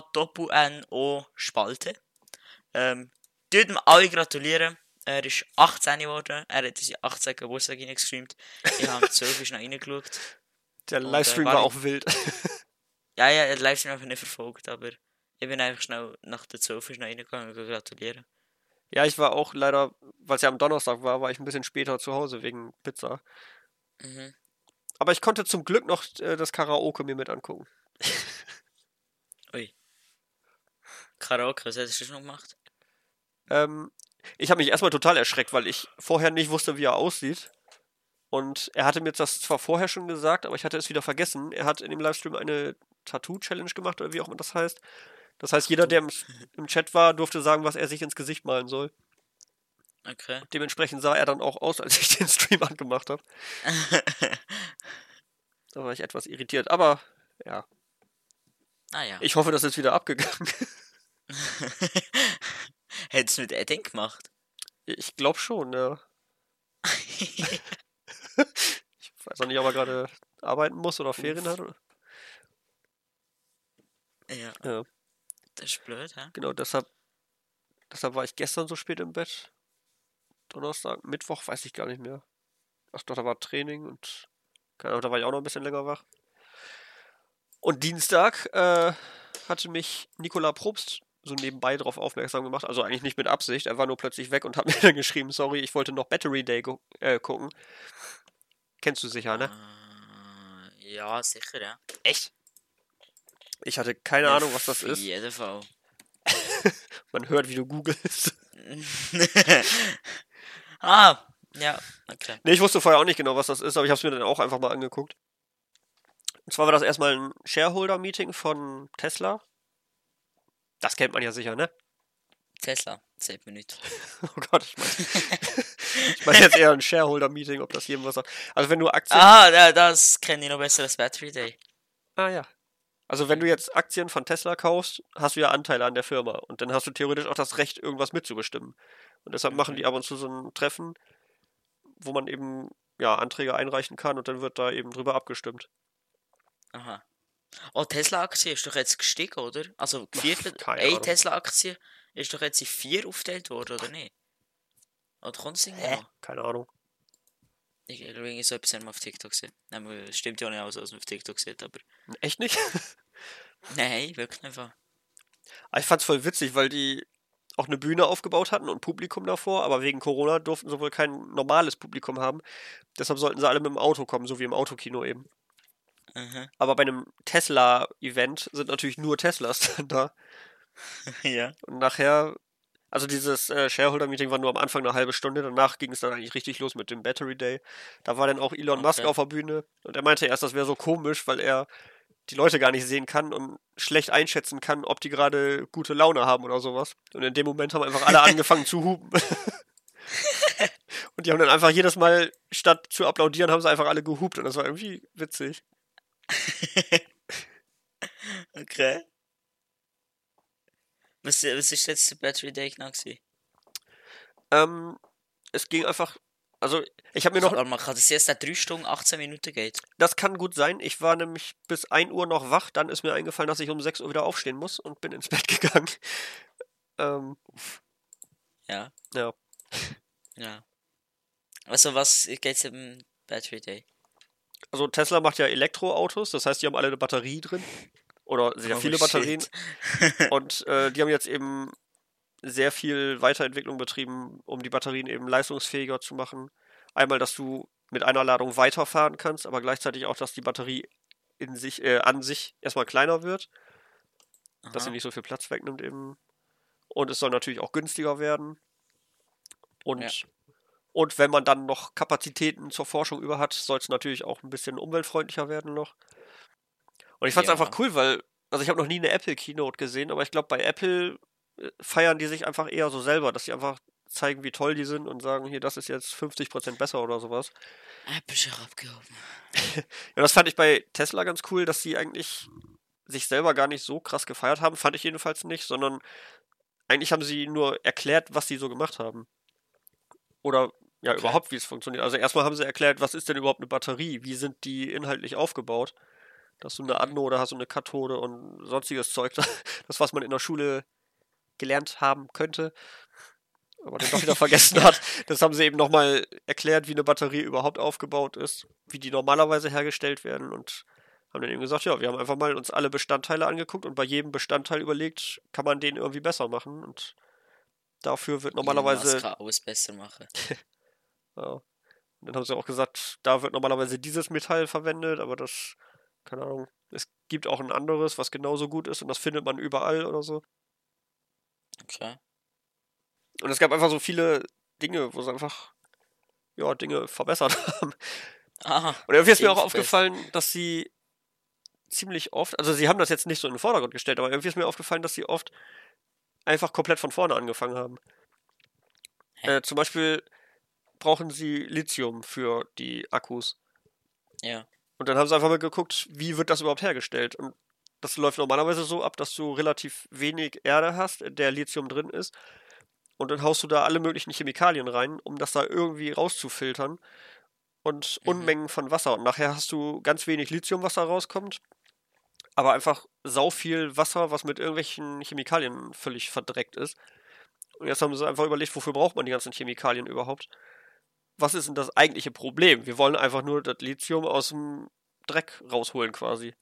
N-A-N-O Spalte. Ähm, tut ihm alle gratulieren. Er ist 18 geworden. Er hat seinen 18. Geburtstag reingestreamt. Ich habe 12 ist noch reingeschaut. Der äh, Livestream war nicht- auch wild. Ja, ja, er hat Livestream einfach nicht verfolgt, aber ich bin einfach schnell nach der 12 ist noch reingegangen und gratulieren. ja, ich war auch leider, weil es ja am Donnerstag war, war ich ein bisschen später zu Hause wegen Pizza. Mhm. Aber ich konnte zum Glück noch äh, das Karaoke mir mit angucken. Ui. Karaoke, was hättest du schon gemacht? Ähm, ich habe mich erstmal total erschreckt, weil ich vorher nicht wusste, wie er aussieht. Und er hatte mir das zwar vorher schon gesagt, aber ich hatte es wieder vergessen. Er hat in dem Livestream eine Tattoo-Challenge gemacht, oder wie auch immer das heißt. Das heißt, jeder, der im, im Chat war, durfte sagen, was er sich ins Gesicht malen soll. Okay. Dementsprechend sah er dann auch aus, als ich den Stream angemacht habe. Da war ich etwas irritiert. Aber ja, naja. ich hoffe, das ist wieder abgegangen. Hättest du mit Edding gemacht? Ich glaube schon, ja. Ich weiß auch nicht, ob er gerade arbeiten muss oder Ferien hat. Oder? ja. Ja, Das ist blöd, hä? genau, deshalb, deshalb war ich gestern so spät im Bett. Donnerstag, Mittwoch, weiß ich gar nicht mehr. Ach doch, da war Training und keine Ahnung, da war ich auch noch ein bisschen länger wach. Und Dienstag äh, hatte mich Nikola Probst so nebenbei darauf aufmerksam gemacht. Also eigentlich nicht mit Absicht. Er war nur plötzlich weg und hat mir dann geschrieben, sorry, ich wollte noch Battery Day äh, gucken. Kennst du sicher, ne? Äh, ja, sicher, ja. Echt? Ich hatte keine Ahnung, was das ist. Fall. Man hört, wie du googelst. ah, ja, okay. Nee, ich wusste vorher auch nicht genau, was das ist, aber ich habe es mir dann auch einfach mal angeguckt. Und zwar war das erstmal ein Shareholder-Meeting von Tesla. Das kennt man ja sicher, ne? Tesla, 10 Minuten. Oh Gott, ich meine ich mein jetzt eher ein Shareholder-Meeting, ob das jedem was sagt. Also wenn du Aktien... Ah, ja, das kenne ich noch besser als Battery Day. Ah ja. Also wenn du jetzt Aktien von Tesla kaufst, hast du ja Anteile an der Firma. Und dann hast du theoretisch auch das Recht, irgendwas mitzubestimmen. Und deshalb machen die ab und zu so ein Treffen, wo man eben ja Anträge einreichen kann und dann wird da eben drüber abgestimmt. Aha. Oh, Tesla-Aktie ist doch jetzt gestiegen, oder? Also, vierte, keine eine. Tesla-Aktie ist doch jetzt in vier aufgeteilt worden, oder nicht? Oder kommt es irgendwann noch? Keine Ahnung. Ich glaube, irgendwie so etwas auf TikTok gesehen. Nein, stimmt ja auch nicht aus, was man auf TikTok sieht, aber... Echt nicht? Nein, wirklich nicht. wahr. Aber ich fand's voll witzig, weil die auch eine Bühne aufgebaut hatten und Publikum davor, aber wegen Corona durften sie wohl kein normales Publikum haben. Deshalb sollten sie alle mit dem Auto kommen, so wie im Autokino eben. Mhm. Aber bei einem Tesla-Event sind natürlich nur Teslas dann da. ja. Und nachher, also dieses äh, Shareholder-Meeting war nur am Anfang eine halbe Stunde, danach ging es dann eigentlich richtig los mit dem Battery Day. Da war dann auch Elon Musk Okay. auf der Bühne und er meinte erst, das wäre so komisch, weil er die Leute gar nicht sehen kann und schlecht einschätzen kann, ob die gerade gute Laune haben oder sowas. Und in dem Moment haben einfach alle angefangen zu hupen. und die haben dann einfach jedes Mal, statt zu applaudieren, haben sie einfach alle gehupt und das war irgendwie witzig. Okay. Was, was ist jetzt der Battery Day gewesen? Ähm, es ging einfach, also ich habe mir noch Aber man kann das jetzt seit 3 Stunden 18 Minuten geht. Das kann gut sein. Ich war nämlich bis 1 Uhr noch wach. Dann ist mir eingefallen, dass ich um 6 Uhr wieder aufstehen muss und bin ins Bett gegangen. Ähm, Ja. ja. Ja. Also was geht's im Battery Day? Also Tesla macht ja Elektroautos, das heißt, die haben alle eine Batterie drin. Oder sehr Oh, viele shit. Batterien. Und äh, die haben jetzt eben sehr viel Weiterentwicklung betrieben, um die Batterien eben leistungsfähiger zu machen. Einmal, dass du mit einer Ladung weiterfahren kannst, aber gleichzeitig auch, dass die Batterie in sich, äh, an sich erstmal kleiner wird. dass sie Aha. nicht so viel Platz wegnimmt eben. Und es soll natürlich auch günstiger werden. Und, Ja. und wenn man dann noch Kapazitäten zur Forschung über hat, soll es natürlich auch ein bisschen umweltfreundlicher werden noch. Und ich fand es Ja. einfach cool, weil, also ich habe noch nie eine Apple Keynote gesehen, aber ich glaube, bei Apple feiern die sich einfach eher so selber, dass sie einfach zeigen, wie toll die sind und sagen, hier, das ist jetzt 50% besser oder sowas. Apple ist auch abgehoben. Ja, das fand ich bei Tesla ganz cool, dass sie eigentlich sich selber gar nicht so krass gefeiert haben, fand ich jedenfalls nicht, sondern eigentlich haben sie nur erklärt, was sie so gemacht haben. Oder ja, Okay. überhaupt, wie es funktioniert. Also erstmal haben sie erklärt, was ist denn überhaupt eine Batterie? Wie sind die inhaltlich aufgebaut? Dass du eine Anode hast und eine Kathode und sonstiges Zeug. Das, was man in der Schule gelernt haben könnte, aber dann doch wieder vergessen hat. Das haben sie eben nochmal erklärt, wie eine Batterie überhaupt aufgebaut ist, wie die normalerweise hergestellt werden und haben dann eben gesagt, ja, wir haben einfach mal uns alle Bestandteile angeguckt und bei jedem Bestandteil überlegt, kann man den irgendwie besser machen und dafür wird normalerweise kann alles besser machen. ja. Und dann haben sie auch gesagt, da wird normalerweise dieses Metall verwendet, aber das, keine Ahnung, es gibt auch ein anderes, was genauso gut ist und das findet man überall oder so. Okay. Und es gab einfach so viele Dinge, wo sie einfach ja, Dinge verbessert haben. Aha. Und irgendwie ist mir auch aufgefallen, dass sie ziemlich oft, also sie haben das jetzt nicht so in den Vordergrund gestellt, aber irgendwie ist mir aufgefallen, dass sie oft einfach komplett von vorne angefangen haben. Äh, zum Beispiel brauchen sie Lithium für die Akkus. Ja. Und dann haben sie einfach mal geguckt, wie wird das überhaupt hergestellt. Und das läuft normalerweise so ab, dass du relativ wenig Erde hast, in der Lithium drin ist. Und dann haust du da alle möglichen Chemikalien rein, um das da irgendwie rauszufiltern. Und Mhm. Unmengen von Wasser. Und nachher hast du ganz wenig Lithium, was da rauskommt. Aber einfach sau viel Wasser, was mit irgendwelchen Chemikalien völlig verdreckt ist. Und jetzt haben sie einfach überlegt, wofür braucht man die ganzen Chemikalien überhaupt? Was ist denn das eigentliche Problem? Wir wollen einfach nur das Lithium aus dem Dreck rausholen quasi.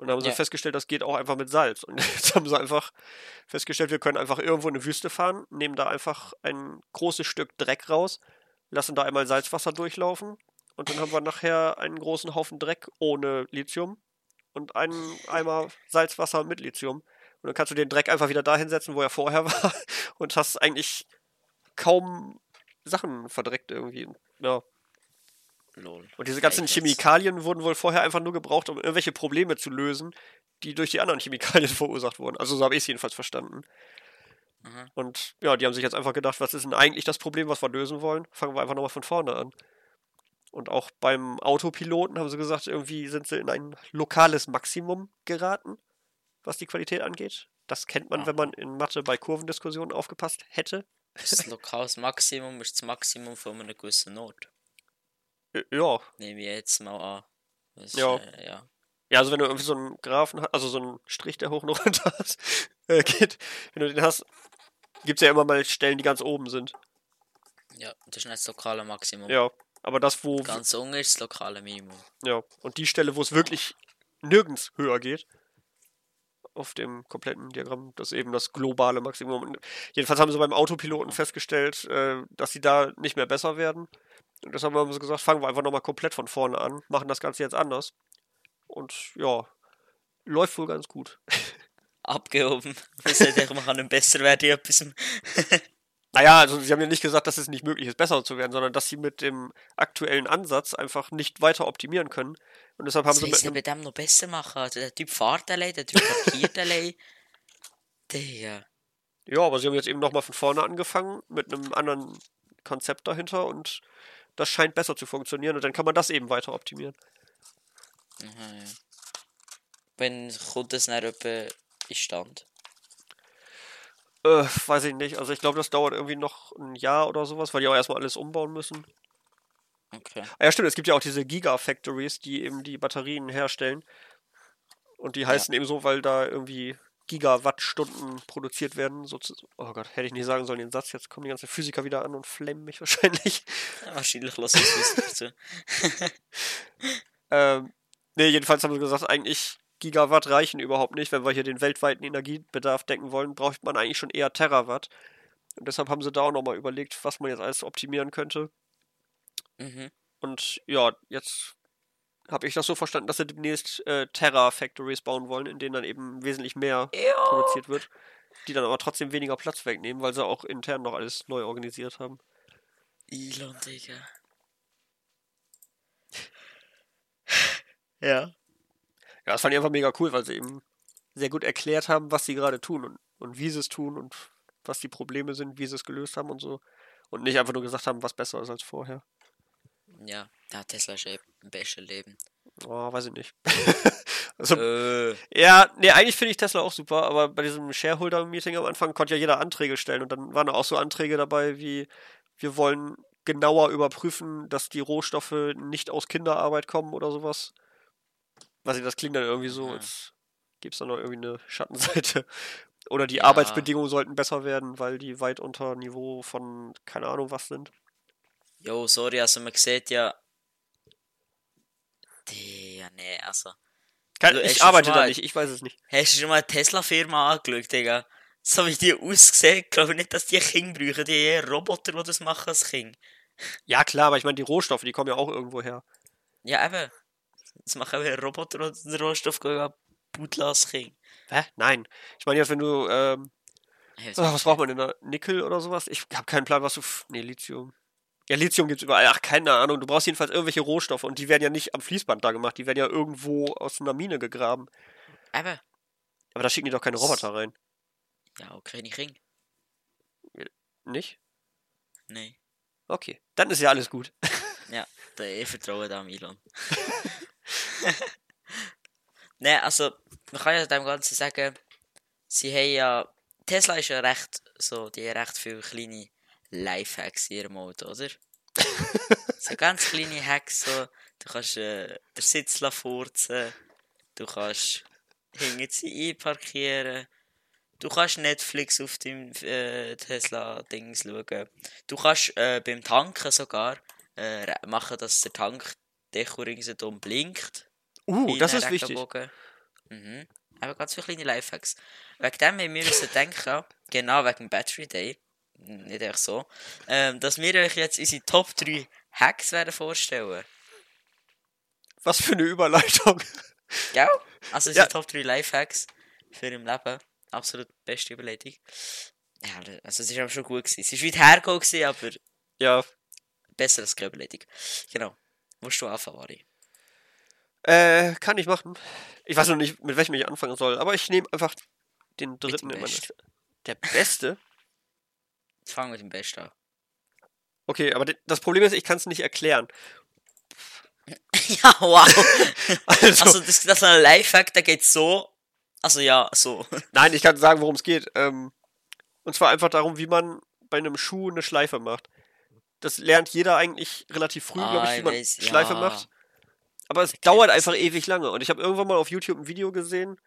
Und dann haben sie Ja. festgestellt, das geht auch einfach mit Salz. Und jetzt haben sie einfach festgestellt, wir können einfach irgendwo in eine Wüste fahren, nehmen da einfach ein großes Stück Dreck raus, lassen da einmal Salzwasser durchlaufen und dann haben wir nachher einen großen Haufen Dreck ohne Lithium und einen Eimer Salzwasser mit Lithium. Und dann kannst du den Dreck einfach wieder dahin setzen, wo er vorher war und hast eigentlich kaum Sachen verdreckt irgendwie. Ja. Lol. Und diese ganzen Chemikalien wurden wohl vorher einfach nur gebraucht, um irgendwelche Probleme zu lösen, die durch die anderen Chemikalien verursacht wurden. Also so habe ich es jedenfalls verstanden. Mhm. Und ja, die haben sich jetzt einfach gedacht, was ist denn eigentlich das Problem, was wir lösen wollen? Fangen wir einfach nochmal von vorne an. Und auch beim Autopiloten haben sie gesagt, irgendwie sind sie in ein lokales Maximum geraten, was die Qualität angeht. Das kennt man, wenn man in Mathe bei Kurvendiskussionen aufgepasst hätte. Das lokales Maximum ist das Maximum von einer gewissen Not. Ja, Nehme ich jetzt mal an. Das, Ja. Äh, ja. Ja, also wenn du irgendwie so einen Graphen hast, also so einen Strich, der hoch und runter hast, äh, geht, wenn du den hast, gibt's ja immer mal Stellen, die ganz oben sind. ja, das ist nicht das lokale Maximum. Ja, aber das, wo, Ganz unten ist das lokale Minimum. ja, und die Stelle, wo es wirklich nirgends höher geht, auf dem kompletten Diagramm, das ist eben das globale Maximum. Jedenfalls haben sie beim Autopiloten festgestellt, äh, dass sie da nicht mehr besser werden. Und deshalb haben sie gesagt, fangen wir einfach nochmal komplett von vorne an, machen das Ganze jetzt anders. Und ja, läuft wohl ganz gut. Abgehoben. Man sollte einfach machen, besser werden in etwas. Naja, also sie haben ja nicht gesagt, dass es nicht möglich ist, besser zu werden, sondern dass sie mit dem aktuellen Ansatz einfach nicht weiter optimieren können. Und deshalb haben Was sie mit bei dem noch besser machen? Also der Typ fährt allein, der Typ parkiert allein. Der. Ja, aber sie haben jetzt eben nochmal von vorne angefangen, mit einem anderen Konzept dahinter und das scheint besser zu funktionieren und dann kann man das eben weiter optimieren. Aha, ja. Wenn kommt das dann etwa in Stand? Äh, weiß ich nicht. Also ich glaube, das dauert irgendwie noch ein Jahr oder sowas, weil die auch erstmal alles umbauen müssen. Okay. Ah ja, stimmt, es gibt ja auch diese Gigafactories, die eben die Batterien herstellen. Und die heißen eben so, weil da irgendwie Gigawattstunden produziert werden. sozu- Oh Gott, hätte ich nicht sagen sollen den Satz. Jetzt kommen die ganzen Physiker wieder an und flammen mich wahrscheinlich. Wahrscheinlich lasse ich es. Ähm, nee, jedenfalls haben sie gesagt, eigentlich Gigawatt reichen überhaupt nicht. Wenn wir hier den weltweiten Energiebedarf decken wollen, braucht man eigentlich schon eher Terawatt. Und deshalb haben sie da auch nochmal überlegt, was man jetzt alles optimieren könnte. Mhm. Und ja, jetzt habe ich das so verstanden, dass sie demnächst äh, Terra-Factories bauen wollen, in denen dann eben wesentlich mehr produziert wird. Die dann aber trotzdem weniger Platz wegnehmen, weil sie auch intern noch alles neu organisiert haben. Elon, Digga. ja. Ja, das fand ich einfach mega cool, weil sie eben sehr gut erklärt haben, was sie gerade tun und, und wie sie es tun und was die Probleme sind, wie sie es gelöst haben und so. Und nicht einfach nur gesagt haben, was besser ist als vorher. Ja, ja Tesla ist im besten Leben. Oh, weiß ich nicht. also, Äh, ja, nee, eigentlich finde ich Tesla auch super, aber bei diesem Shareholder-Meeting am Anfang konnte ja jeder Anträge stellen und dann waren auch so Anträge dabei wie, wir wollen genauer überprüfen, dass die Rohstoffe nicht aus Kinderarbeit kommen oder sowas. Weiß ich, das klingt dann irgendwie so, Mhm. als gäbe es da noch irgendwie eine Schattenseite. Oder die Ja. Arbeitsbedingungen sollten besser werden, weil die weit unter Niveau von keine Ahnung was sind. Jo, sorry, also man sieht ja. Die, ja, nee, also. Also, hast ich du arbeite schon da mal- nicht, ich weiß es nicht. Hast du schon mal eine Tesla-Firma angeschaut, Digga? So wie die aussehen, glaube ich nicht, dass die Kinder brauchen. Die eher Roboter, die das machen als Kind. Ja klar, aber ich meine, die Rohstoffe, die kommen ja auch irgendwo her. Ja, eben. Das machen auch Roboter, die den Rohstoff buddeln als Kind. Hä? Nein. Ich meine jetzt, wenn du, ähm, Hey, oh, was braucht man denn da? Nickel oder sowas? Ich habe keinen Plan, was du. Nee, Lithium. Ja, Lithium gibt's überall. Ach, keine Ahnung. Du brauchst jedenfalls irgendwelche Rohstoffe und die werden ja nicht am Fließband da gemacht. Die werden ja irgendwo aus einer Mine gegraben. Eben. Aber da schicken die doch keine Roboter rein. Ja, okay, nicht Ring. Nicht? Nee. Okay. Dann ist ja alles gut. Ja, da, ich vertraue da Elon. ne, also, man kann ja dem Ganzen sagen, sie haben ja. Tesla ist ja recht so, die recht viele kleine Lifehacks in ihrem Auto, oder? so ganz kleine Hacks, so. Du kannst äh, den Sitz furzen, du kannst hinten sie einparkieren, du kannst Netflix auf deinem äh, Tesla-Dings schauen. Du kannst äh, beim Tanken sogar äh, machen, dass der Tankdeckel ringsherum blinkt. Uh, das ist wichtig. Mhm. Aber ganz viele kleine Lifehacks. Wegen dem haben wir müssen denken, genau wegen dem Battery Day, nicht echt so, ähm, dass wir euch jetzt unsere Top 3 Hacks werden vorstellen. Was für eine Überleitung. Gell? Also unsere Ja. Top 3 Lifehacks für im Leben. Absolut beste Überleitung. Ja, also es aber schon gut gewesen. Es ist weit hergekommen aber Ja. besser als keine Überleitung. Genau. Musst du anfangen, Vari? Äh, kann ich machen. Ich weiß noch nicht, mit welchem ich anfangen soll, aber ich nehme einfach den dritten in meine. Der beste? Ich fange mit dem an. Okay, aber das Problem ist, ich kann es nicht erklären. ja, wow. Also, Also, das, das ist ein Lifehack, der geht so. Also, ja, so. nein, ich kann sagen, worum es geht. Ähm, und zwar einfach darum, wie man bei einem Schuh eine Schleife macht. Das lernt jeder eigentlich relativ früh, glaube Ah, ich, wie ich man weiß, Schleife ja. macht. Aber es kennt dauert einfach ewig lange. Und ich habe irgendwann mal auf YouTube ein Video gesehen,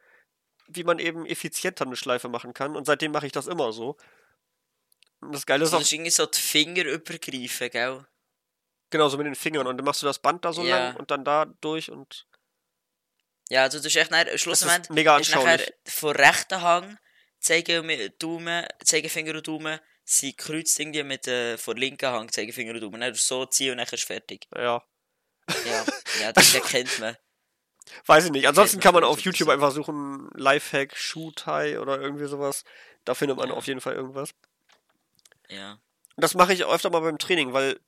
wie man eben effizienter eine Schleife machen kann. Und seitdem mache ich das immer so. Das Geile ist Also, auch, ist irgendwie so die Finger übergreifen, gell? genau so mit den Fingern. Und dann machst du das Band da so Ja. lang und dann da durch und Ja, also, du tust echt nachher, Schlussendlich mega ist anschaulich. von rechten Hang, Zeige mit Daumen, Zeigefinger und Daumen, sie kreuzt irgendwie mit äh, von linken Hang, Zeigefinger und Daumen. Dann so ziehen und dann ist fertig. ja. Ja, ja das erkennt man. Weiß ich nicht. Ansonsten kann man auf YouTube einfach suchen, Lifehack, Shoe-Tie oder irgendwie sowas. Da findet man Ja. auf jeden Fall irgendwas. Ja. Und das mache ich öfter mal beim Training, weil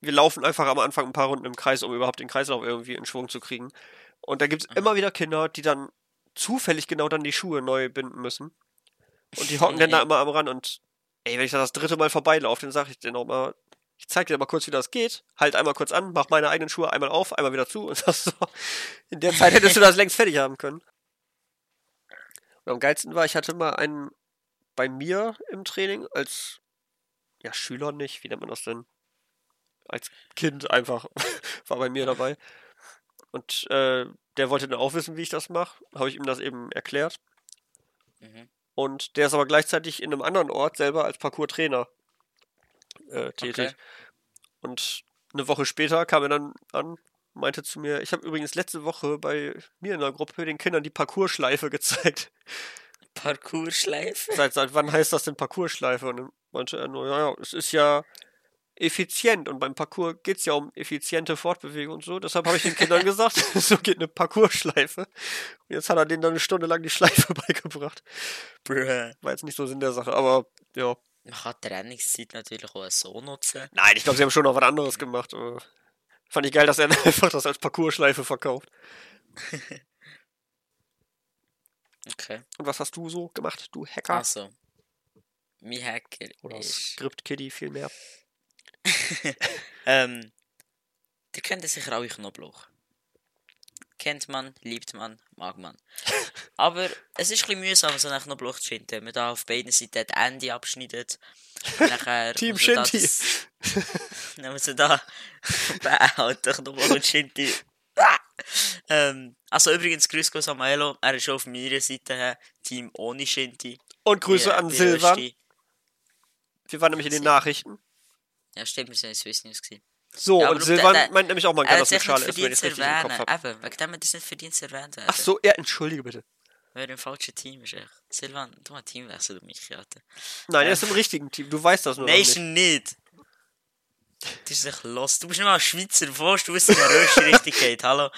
wir laufen einfach am Anfang ein paar Runden im Kreis, um überhaupt den Kreislauf irgendwie in Schwung zu kriegen. Und da gibt es immer wieder Kinder, die dann zufällig genau dann die Schuhe neu binden müssen. Und die hocken dann da immer am Rand und ey, wenn ich da das dritte Mal vorbeilaufe, dann sage ich denen auch mal, ich zeig dir mal kurz, wie das geht. Halt einmal kurz an, mach meine eigenen Schuhe einmal auf, einmal wieder zu und das so. In der Zeit hättest du das längst fertig haben können. Und am geilsten war, ich hatte mal einen bei mir im Training als ja, Schüler nicht, wie nennt man das denn? Als Kind einfach war bei mir dabei. Und äh, der wollte dann auch wissen, wie ich das mache. Habe ich ihm das eben erklärt. Mhm. Und der ist aber gleichzeitig in einem anderen Ort selber als Parcours-Trainer äh, tätig. Okay. Und eine Woche später kam er dann an, meinte zu mir, ich habe übrigens letzte Woche bei mir in der Gruppe den Kindern die Parcours-Schleife gezeigt. Parcours-Schleife. Seit, seit wann heißt das denn Parcours-Schleife? Und meinte er nur, ja, ja, es ist ja effizient und beim Parcours geht es ja um effiziente Fortbewegung und so. Deshalb habe ich den Kindern gesagt, so geht eine Parcours-Schleife. Und jetzt hat er denen dann eine Stunde lang die Schleife beigebracht. Bruh. War jetzt nicht so Sinn der Sache, aber ja. Man kann Trainingszeit natürlich auch so nutzen. Nein, ich glaube, sie haben schon noch was anderes gemacht. Aber fand ich geil, dass er einfach das als Parcours-Schleife verkauft. Okay. Und was hast du so gemacht, du Hacker? Also. Mein Hacker Oder ist. Script-Kitty vielmehr. Ähm. Ihr kennt sicher alle Knoblauch. Kennt man, liebt man, mag man. Aber es ist ein bisschen mühsam, so einen Knoblauch zu. Wenn man da auf beiden Seiten die Ende abschneidet. Nachher Team Shinty. das- Dann muss man da. Der Knoblauch und Shinty. Ähm, also übrigens, Grüß Samuelo. Er ist schon auf meiner Seite. Team ohne Shinty. Und Grüße an Silvan. Rösti. Wir waren nämlich in den. Nachrichten. Ja, stimmt, wir sind in Swiss News gewesen. So, Ja, aber und du- Silvan der- der- meint nämlich auch, Er kann hat das Schale essen, wenn ich es richtig im Kopf habe. Wegen dem hat es nicht verdient erwähnt werden. Ach so, ja, entschuldige bitte. Wer im falschen Team ist, echt. Silvan, du hast Teamwechsel, du mich, Alter. Nein, er ist im richtigen Team. Du weißt das nur Nein, noch ist nicht. nicht. Du bist echt los. Du bist nicht mal ein Schweizer. Wo du wissen, der Rösti richtig geht? Hallo.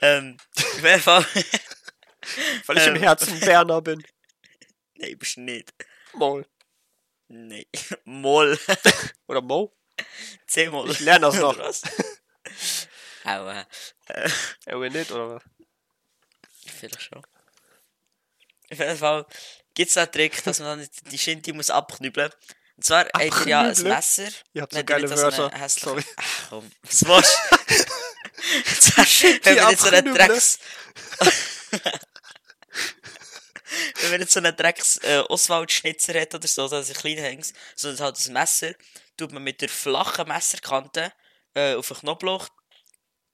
Ähm, auf jeden Fall. Weil ich im ähm, Herzen Berner bin. Nein, bist du nicht. Maul. Nein. Moll. Oder Mo? Zehnmal. Ich lerne das noch. Was? Auch, äh, Er nicht, oder was? vielleicht schon. Auf jeden Fall gibt es einen Trick, dass man dann die Shinti muss abknüppeln. Und zwar ihr ja ein? Messer. Ihr habt so geile Wörter. hässliche- Sorry. Ach, komm, was machst du? Wenn wir jetzt so einen? Drecks... Wenn man jetzt so einen Drecks äh, Oswald-Schnitzer hat oder so, also klein hängt, sondern halt ein Messer, tut man mit der flachen Messerkante äh, auf den Knoblauch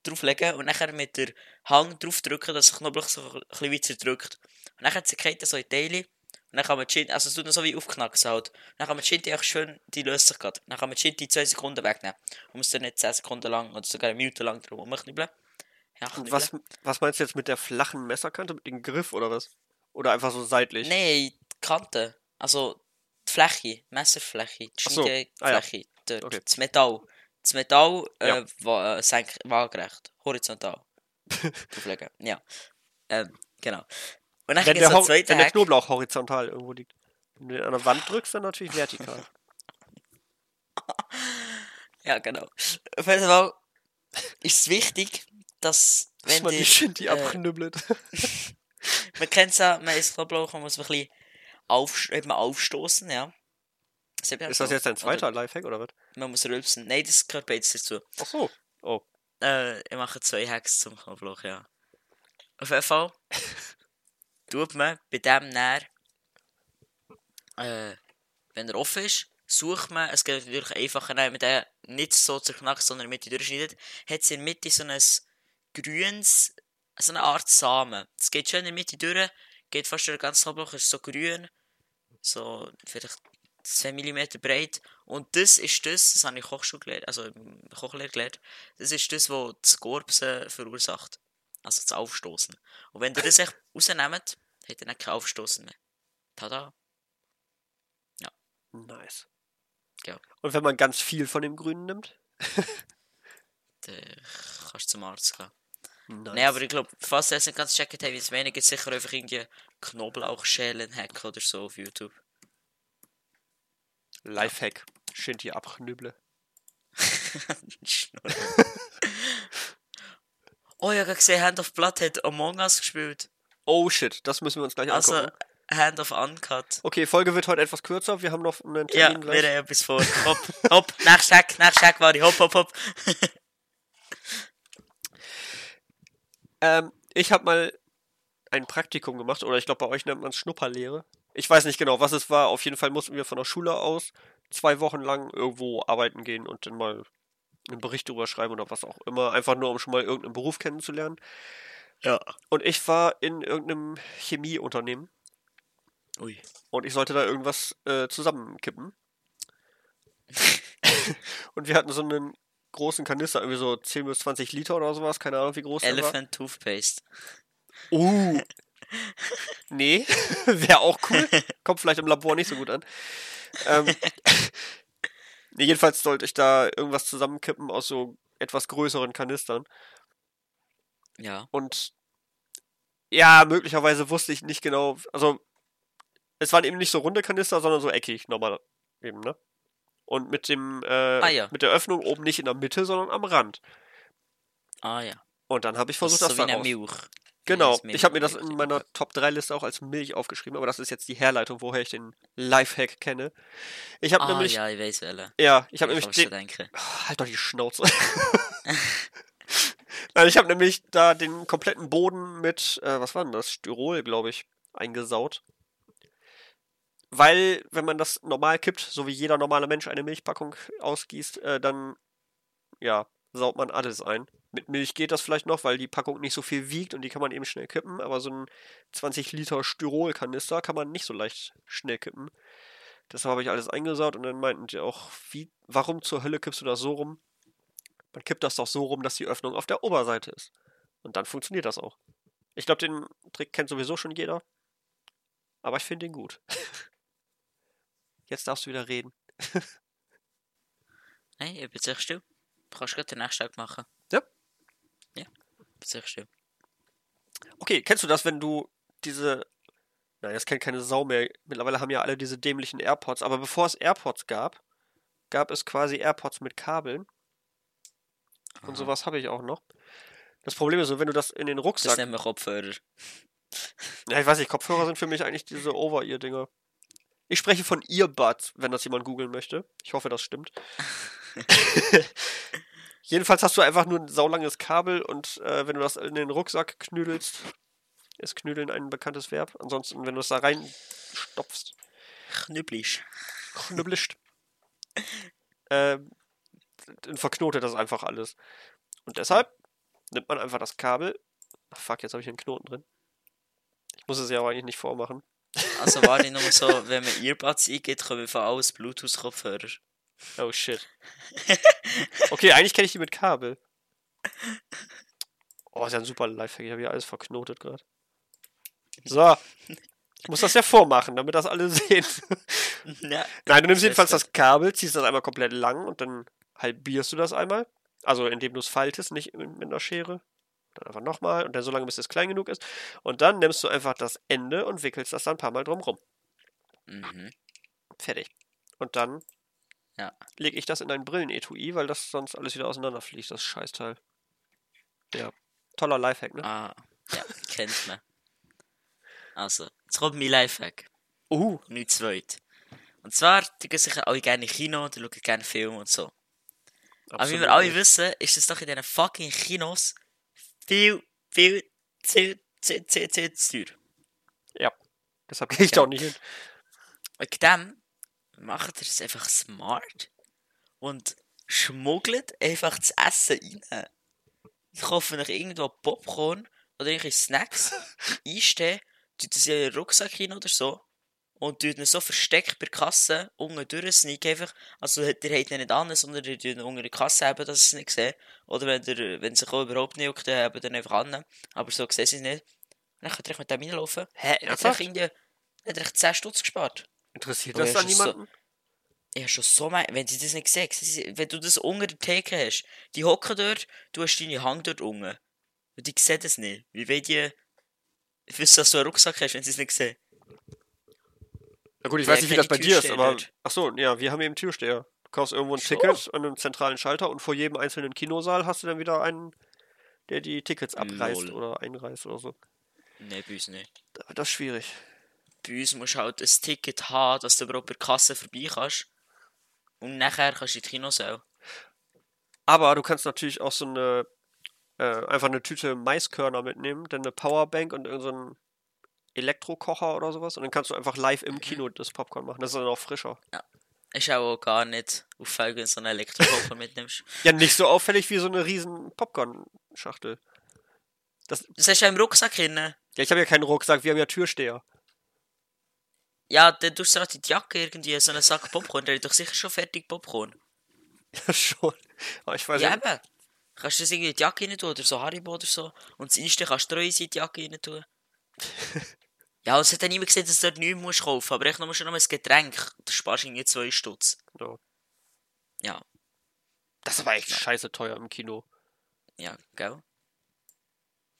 drauflegen und nachher mit der Hang draufdrücken, dass der Knoblauch so ein bisschen weiter drückt. Und dann zerkehrt er so in Teile und dann kann man die Schinti, also es tut dann so wie aufknacksen halt. Und dann kann man die Schinti echt schön, die löst sich gerade. Dann kann man die Schinti 2 Sekunden wegnehmen. Und muss dann nicht 10 Sekunden lang oder sogar eine Minute lang drum rumknüppeln. Ja, was, was meinst du jetzt mit der flachen Messerkante, mit dem Griff oder was? Oder einfach so seitlich? Nein, die Kante. Also die Fläche, Messerfläche, die so, Schneidefläche, ah ja. dort, Okay. das Metall. Das Metall äh, Ja. wa äh, senk waagrecht, horizontal. Drauflegen, ja. Ähm, genau. Und dann Wenn der, wenn der. Knoblauch horizontal irgendwo liegt. Wenn du an der Wand drückst, dann natürlich vertikal. Ja, genau. Auf jeden Fall ist es wichtig, dass wenn man die, die Shinti äh, abknüppelt. man kennt es ja, man isst Knoblauch, man muss ein bisschen auf, eben aufstoßen, ja. Das ist, Ist das so. jetzt Oder zweiter Lifehack oder was? Man muss rülpsen. Nein, das gehört beides dazu. Ach so. Oh. Äh, ich mache zwei Hacks zum Knoblauch, ja. Auf jeden Fall tut man bei dem näher, äh, wenn er offen ist, sucht man, es geht natürlich einfacher, wenn man den nicht so zerknackt, sondern der Mitte durchschneidet, hat es in der Mitte so ein grünes, so eine Art Samen. Es geht schön in der Mitte durch, geht fast durch den ganzen Knoblauch, ist so grün, so vielleicht 2 mm breit. Und das ist das, das habe ich Kochschule gelernt, also im Kochlehrer gelernt, das ist das, was das Korpsen verursacht. Also das Aufstoßen. Und wenn ihr das echt rausnehmt, ihr dann kein Aufstoßen mehr. Tada. Nice. Ja. Und wenn man ganz viel von dem Grünen nimmt? Dann kannst du zum Arzt gehen. Nice. Nein, aber ich glaube, falls ihr es nicht ganz gecheckt habt, wie es meine, gibt sicher einfach irgendwie Knoblauchschälen-Hack oder so auf YouTube. Lifehack. Abknüppeln. Schnurren. oh, ich habe gesehen, Hand of Blood hat Among Us gespielt. Oh shit, das müssen wir uns gleich Also, angucken. Hand of Uncut. Okay, Folge wird heute etwas kürzer. Wir haben noch einen Ja, Termin wir gleich. haben etwas vor. Hopp, hopp, nächster Hack, nächster Hack war ich. Hopp, hopp, hopp. Ähm, ich habe mal ein Praktikum gemacht, oder ich glaube, bei euch nennt man es Schnupperlehre. Ich weiß nicht genau, was es war. Auf jeden Fall mussten wir von der Schule aus zwei Wochen lang irgendwo arbeiten gehen und dann mal einen Bericht darüber schreiben oder was auch immer. Einfach nur, um schon mal irgendeinen Beruf kennenzulernen. Ja. Und ich war in irgendeinem Chemieunternehmen Ui. und ich sollte da irgendwas äh, zusammenkippen. und wir hatten so einen großen Kanister, irgendwie so 10 bis 20 Liter oder sowas, keine Ahnung, wie groß der war. Elephant Toothpaste. Uh. Nee, wäre auch cool. Kommt vielleicht im Labor nicht so gut an. Ähm, nee, jedenfalls sollte ich da irgendwas zusammenkippen aus so etwas größeren Kanistern. Ja. Und ja, möglicherweise wusste ich nicht genau, also es waren eben nicht so runde Kanister, sondern so eckig, normal eben, ne? Und mit dem, äh, Ah, ja. mit der Öffnung oben nicht in der Mitte, sondern am Rand. Ah ja. Und dann habe ich Das versucht, ist so das wie da eine raus. Milch. Genau, das ich habe mir das in meiner Top 3 Liste auch als Milch aufgeschrieben, aber das ist jetzt die Herleitung, woher ich den Lifehack kenne. Ich habe Ah nämlich, ja, ich weiß welche. ja, ich habe Ich nämlich den, denken. halt doch die Schnauze. Nein, ich habe nämlich da den kompletten Boden mit, äh, was war denn das? Styrol, glaube ich, eingesaut. Weil, wenn man das normal kippt, so wie jeder normale Mensch eine Milchpackung ausgießt, äh, dann, ja, saut man alles ein. Mit Milch geht das vielleicht noch, weil die Packung nicht so viel wiegt und die kann man eben schnell kippen, aber so ein 20 Liter Styrol-Kanister kann man nicht so leicht schnell kippen. Deshalb habe ich alles eingesaut und dann meinten die auch, wie, warum zur Hölle kippst du das so rum? Man kippt das doch so rum, dass die Öffnung auf der Oberseite ist. Und dann funktioniert das auch. Ich glaube, den Trick kennt sowieso schon jeder. Aber ich finde ihn gut. Jetzt darfst du wieder reden. Nein, ich bin sicher still. Du kannst gerade den nächsten Tag machen. Ja. Ja, bin sicher still. Okay, kennst du das, wenn du diese. Nein, das kennt keine Sau mehr. Mittlerweile haben ja alle diese dämlichen AirPods. Aber bevor es AirPods gab, gab es quasi AirPods mit Kabeln. Und Aha. sowas habe ich auch noch. Das Problem ist so, wenn du das in den Das Rucksack. nennen wir Kopfhörer. Ja, ich weiß nicht, Kopfhörer sind für mich eigentlich diese Over-Ear-Dinger. Ich spreche von Earbuds, wenn das jemand googeln möchte. Ich hoffe, das stimmt. Jedenfalls hast du einfach nur ein saulanges Kabel und äh, wenn du das in den Rucksack knüdelst, ist knüdeln ein bekanntes Verb. Ansonsten, wenn du es da reinstopfst, Knüppelst. knüppelst, äh, dann verknotet das einfach alles. Und deshalb nimmt man einfach das Kabel. Ach, fuck, jetzt habe ich einen Knoten drin. Ich muss es ja aber eigentlich nicht vormachen. Also warte nur so, wenn man Earbuds eingeht, kommen von alles Bluetooth-Kopfhörer. Oh shit. Okay, eigentlich kenne ich die mit Kabel. Oh, ist ja ein super Lifehack. Ich habe hier alles verknotet gerade. So. Ich muss das ja vormachen, damit das alle sehen. Ja. Nein, du nimmst jedenfalls das Kabel, ziehst das einmal komplett lang und dann halbierst du das einmal. Also indem du es faltest, nicht mit einer Schere. Dann einfach nochmal und dann so lange, bis es klein genug ist. Und dann nimmst du einfach das Ende und wickelst das dann ein paar Mal drumrum. Mhm. Fertig. Und dann Ja. lege ich das in ein Brillenetui, weil das sonst alles wieder auseinanderfliegt, das Scheißteil. Ja. Toller Lifehack, ne? Ah, ja, kennt man. Also, jetzt kommt mein Lifehack. Uh, Nicht zweit. Und zwar, die gehen sicher alle gerne in Kino, die schauen gerne Filme und so. Aber wie wir alle wissen, ist es doch in diesen fucking Kinos viel, viel, zu, zu, zu, zu, zu teuer. Ja. Deshalb gehe ich da auch nicht hin. Wegen dem macht ihr es einfach smart und schmuggelt einfach das Essen rein. Ich kaufe euch irgendwo Popcorn oder irgendwelche Snacks, einstehen, tut das in euren Rucksack rein oder so und tut ihn so versteckt bei der Kasse unten durch sneak einfach. Also ihr habt ihn nicht an, sondern ihr tut ihn unter der Kasse haben, dass ihr es nicht seht. Oder wenn ihr, wenn sich auch überhaupt nicht juckt, dann habt ihr ihn einfach an. Aber so sehen sie es nicht. Und dann könnt ihr mit dem reinlaufen. Hä, hat er ernsthaft? irgendwie, dann hat echt 10 Stutz gespart. Interessiert das so- niemanden? Ich hab schon so mein, wenn sie das nicht sehen, wenn du das unter der Theke hast, die hocken dort, du hast deine Hand dort unten. Und die sehen das nicht. Wie wollen die wissen, dass du einen Rucksack hast, wenn sie es nicht sehen? Na gut, ich weiß nicht, wie das bei dir ist, aber. dort. Ach so, ja, wir haben eben Türsteher. Du kaufst irgendwo ein So. Ticket an einem zentralen Schalter und vor jedem einzelnen Kinosaal hast du dann wieder einen, der die Tickets abreißt Lol. oder einreißt oder so. Bei uns nicht. Das schwierig. Bei uns musst du halt ein Ticket haben, dass du überhaupt bei der Kasse vorbei kannst. Und nachher kannst du in die Kinosaal. Aber du kannst natürlich auch so eine, äh, einfach eine Tüte Maiskörner mitnehmen, dann eine Powerbank und irgendeinen so Elektrokocher oder sowas. Und dann kannst du einfach live im Kino das Popcorn machen. Das ist dann auch frischer. Ist auch gar nicht auffällig, wenn du so einen Elektrokocher mitnimmst. Ja, nicht so auffällig wie so eine riesen Popcorn-Schachtel. Das hast du ja im Rucksack drin. Ja, ich habe ja keinen Rucksack, wir haben ja Türsteher. Ja, dann tust du halt in die Jacke irgendwie so einen Sack Popcorn. Der hat doch sicher schon fertig Popcorn. Ja, schon. Aber ich weiß Ja, ja, eben. Kannst du das irgendwie in die Jacke rein tun oder so Haribo oder so. Und das Einste kannst du Reus in die Jacke rein tun. ja, und es hat dann niemand gesehen, dass du dort nichts musst kaufen Aber echt nur schon noch ein Getränk. Du sparst irgendwie zwei Stutz. Ja. Ja, Das aber echt scheiße teuer im Kino. ja, gell?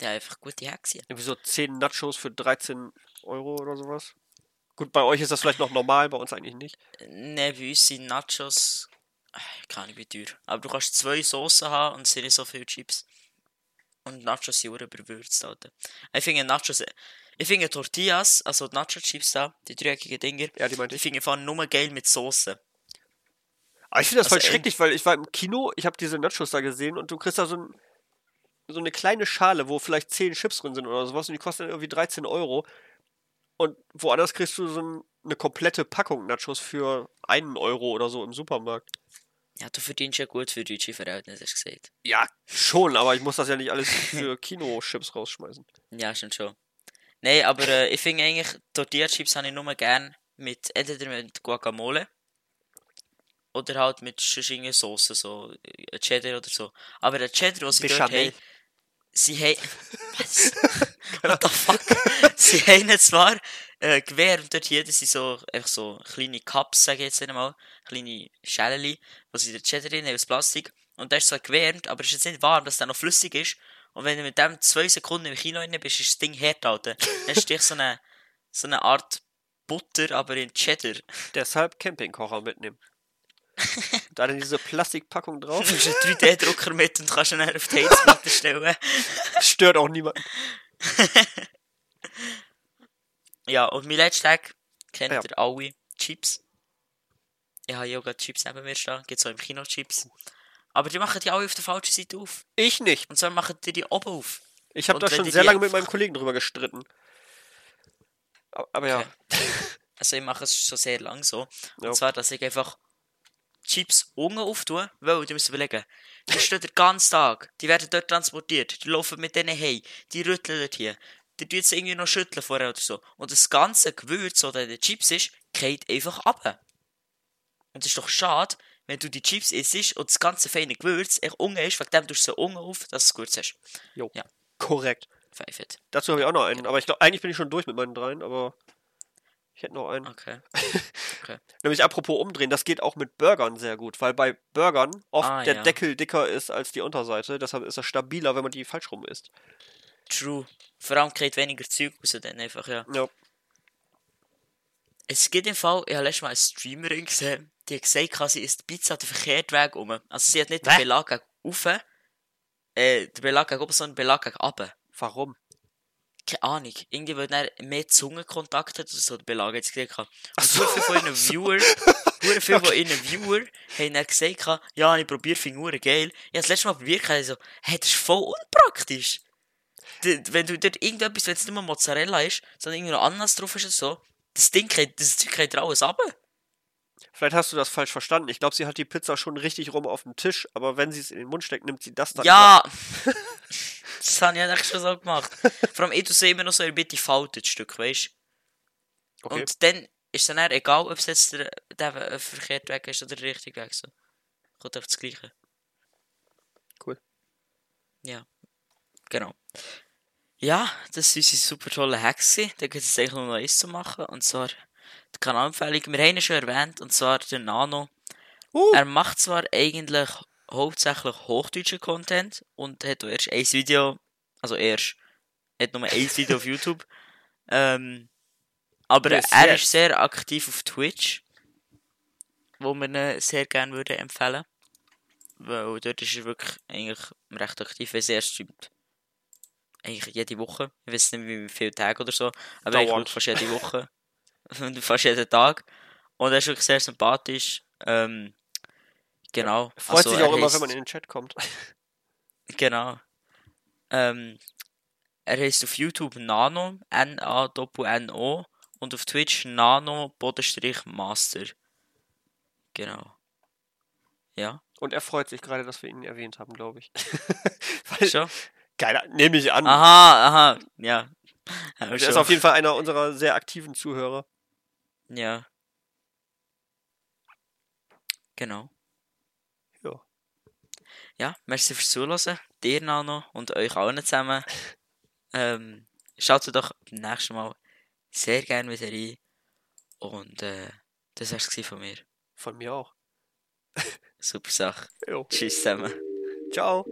Ja, einfach gute Hexe. Irgendwie so 10 Nachos für 13 Euro oder sowas. Gut, bei euch ist das vielleicht noch normal, bei uns eigentlich nicht. Ne, bei uns sind Nachos. Keine Ahnung wie teuer. Aber du kannst zwei Soßen haben und es sind nicht so viele Chips. Und Nachos sind überwürzt, Alter. Ich finde Nachos. Ich finde Tortillas, also die Nacho-Chips da, die dreieckigen Dinger, Ja, die meinte ich finde vor nur geil mit Soße. Aber ich finde das voll Also, schrecklich, weil ich war im Kino, ich habe diese Nachos da gesehen und du kriegst da so, ein, so eine kleine Schale, wo vielleicht 10 Chips drin sind oder sowas und die kosten dann irgendwie 13 Euro. Und woanders kriegst du so ein, eine komplette Packung Nachos für einen Euro oder so im Supermarkt. Ja, du verdienst ja gut für deutsche Verhältnisse, hast du gesagt. Ja, schon, aber ich muss das ja nicht alles für Kino-Chips rausschmeißen. Ja, stimmt schon. Nein, aber äh, ich finde eigentlich, Tortilla-Chips habe ich nur gern mit, entweder mit Guacamole oder halt mit verschiedenen Soßen, so äh, Cheddar oder so. Aber der Cheddar, was sie dort haben, sie haben... Was? What the fuck? sie haben zwar äh, gewärmt dort hier, das sind so, einfach so kleine Cups, sage ich jetzt einmal, kleine Schäleli, wo sie den Cheddar drin haben aus Plastik. Und der ist zwar gewärmt, aber es ist jetzt nicht warm, dass der noch flüssig ist. Und wenn du mit dem zwei Sekunden im Kino rein bist, ist das Ding hart, Alter. Dann ist dich so eine, so eine Art Butter, aber in Cheddar. Deshalb Campingkocher mitnehmen. Da dann diese Plastikpackung Du drauf. nimmst einen 3D-Drucker mit und kannst ihn auf die Heizplatte stellen. Stört auch niemanden. Ja, und mein letzter Tag kennt Ja. ihr alle Chips. Ich habe ja gerade Chips neben mir stehen. Gibt es auch im Kino Chips. Aber die machen die alle auf der falschen Seite auf. Ich nicht. Und zwar machen die die oben auf. Ich habe da schon die sehr die lange mit meinem Kollegen drüber gestritten. Aber, aber ja. Also ich mache es schon sehr lang so. Ja. Und zwar, dass ich einfach Chips unten auftue, weil du musst überlegen, die stehen den ganzen Tag, die werden dort transportiert, die laufen mit denen hey, die rütteln dort hier, die tun sie irgendwie noch schütteln vorher oder so. Und das ganze Gewürz, das in den Chips ist, geht einfach ab. Und es ist doch schade, wenn du die Chips isst und das ganze feine Gewürz echt unten ist, wegen dem tust du so unten auf, dass du es gut hast. Jo. Ja. Korrekt. Pfeifet. Dazu habe ich auch noch einen. Aber ich glaube, eigentlich bin ich schon durch mit meinen dreien, aber ich hätte noch einen. Okay. Nämlich apropos umdrehen, das geht auch mit Burgern sehr gut, weil bei Burgern oft Ah, der ja. Deckel dicker ist als die Unterseite. Deshalb ist das stabiler, wenn man die falsch rum isst. True. Vor allem kriegt weniger Zeug raus dann einfach, ja. Ja. Es gibt im Fall, ich habe letztes Mal eine Streamerin gesehen, die hat gesagt, sie isst Pizza den verkehrten Weg um. Also sie hat nicht den? Belag gegen rauf, äh, den Belag gegen oben, sondern den Belag gegen runter. Warum? Keine Ahnung. Irgendwie, weil er mehr Zungenkontakt hat oder so, der Belag jetzt gekriegt hat. Und so viele von ihren Viewer, sehr viele von ihren Viewer haben dann gesagt, ja, ich probiere Figuren geil. Ich habe das letzte Mal probiert, ich so, hey, das ist voll unpraktisch. Wenn du dort irgendetwas, wenn es nicht mehr Mozzarella ist, sondern irgendwie noch Ananas drauf ist oder so, das Ding geht, das Zeug geht alles ab. Vielleicht hast du das falsch verstanden. Ich glaube, sie hat die Pizza schon richtig rum auf dem Tisch, aber wenn sie es in den Mund steckt, nimmt sie das dann. Ja! das habe ich eigentlich schon so gemacht. Vor allem, ich tue immer noch so in der Mitte faltet Stück, weißt du? Okay. Und dann ist es dann egal, ob es jetzt der, der äh, verkehrt weg ist oder der richtige Weg. So. Kommt auf das Gleiche. Cool. Ja. Genau. Ja, das war unsere super tolle gewesen. Da gibt es eigentlich nur noch eins zu machen. Und zwar die Kanalempfehlung. Wir haben ihn schon erwähnt. Und zwar der Nano. Uh, Er macht zwar eigentlich hauptsächlich hochdeutschen Content und hat auch erst ein Video, also erst, er hat nur ein Video auf YouTube. Ähm, aber Bis er jetzt. ist sehr aktiv auf Twitch, wo wir ihn sehr gerne würden empfehlen. Weil dort ist er wirklich eigentlich recht aktiv, weil er streamt. Eigentlich jede Woche. Ich weiß nicht wie viele Tage oder so, aber Dauernd. wirklich fast jede Woche. fast jeden Tag. Und er ist wirklich sehr sympathisch. Ähm, genau. freut Also, sich er auch immer, wenn man in den Chat kommt. Genau. Ähm, er heißt auf YouTube Nano, N-A-N-O und auf Twitch Nano-Master. Genau. Ja, Und er freut sich gerade, dass wir ihn erwähnt haben, glaube ich. Weil, schon. Geiler, nehme ich an. Aha, aha, ja. Ja, er ist auf jeden Fall einer unserer sehr aktiven Zuhörer. Ja. Genau. Ja. Ja, merci fürs Zuhören. Dir Nano und euch allen zusammen. ähm, schaut doch beim nächsten Mal sehr gerne wieder rein. Und äh, das war's gewesen von mir. Von mir auch. Super Sache. Jo. Tschüss zusammen. Ciao.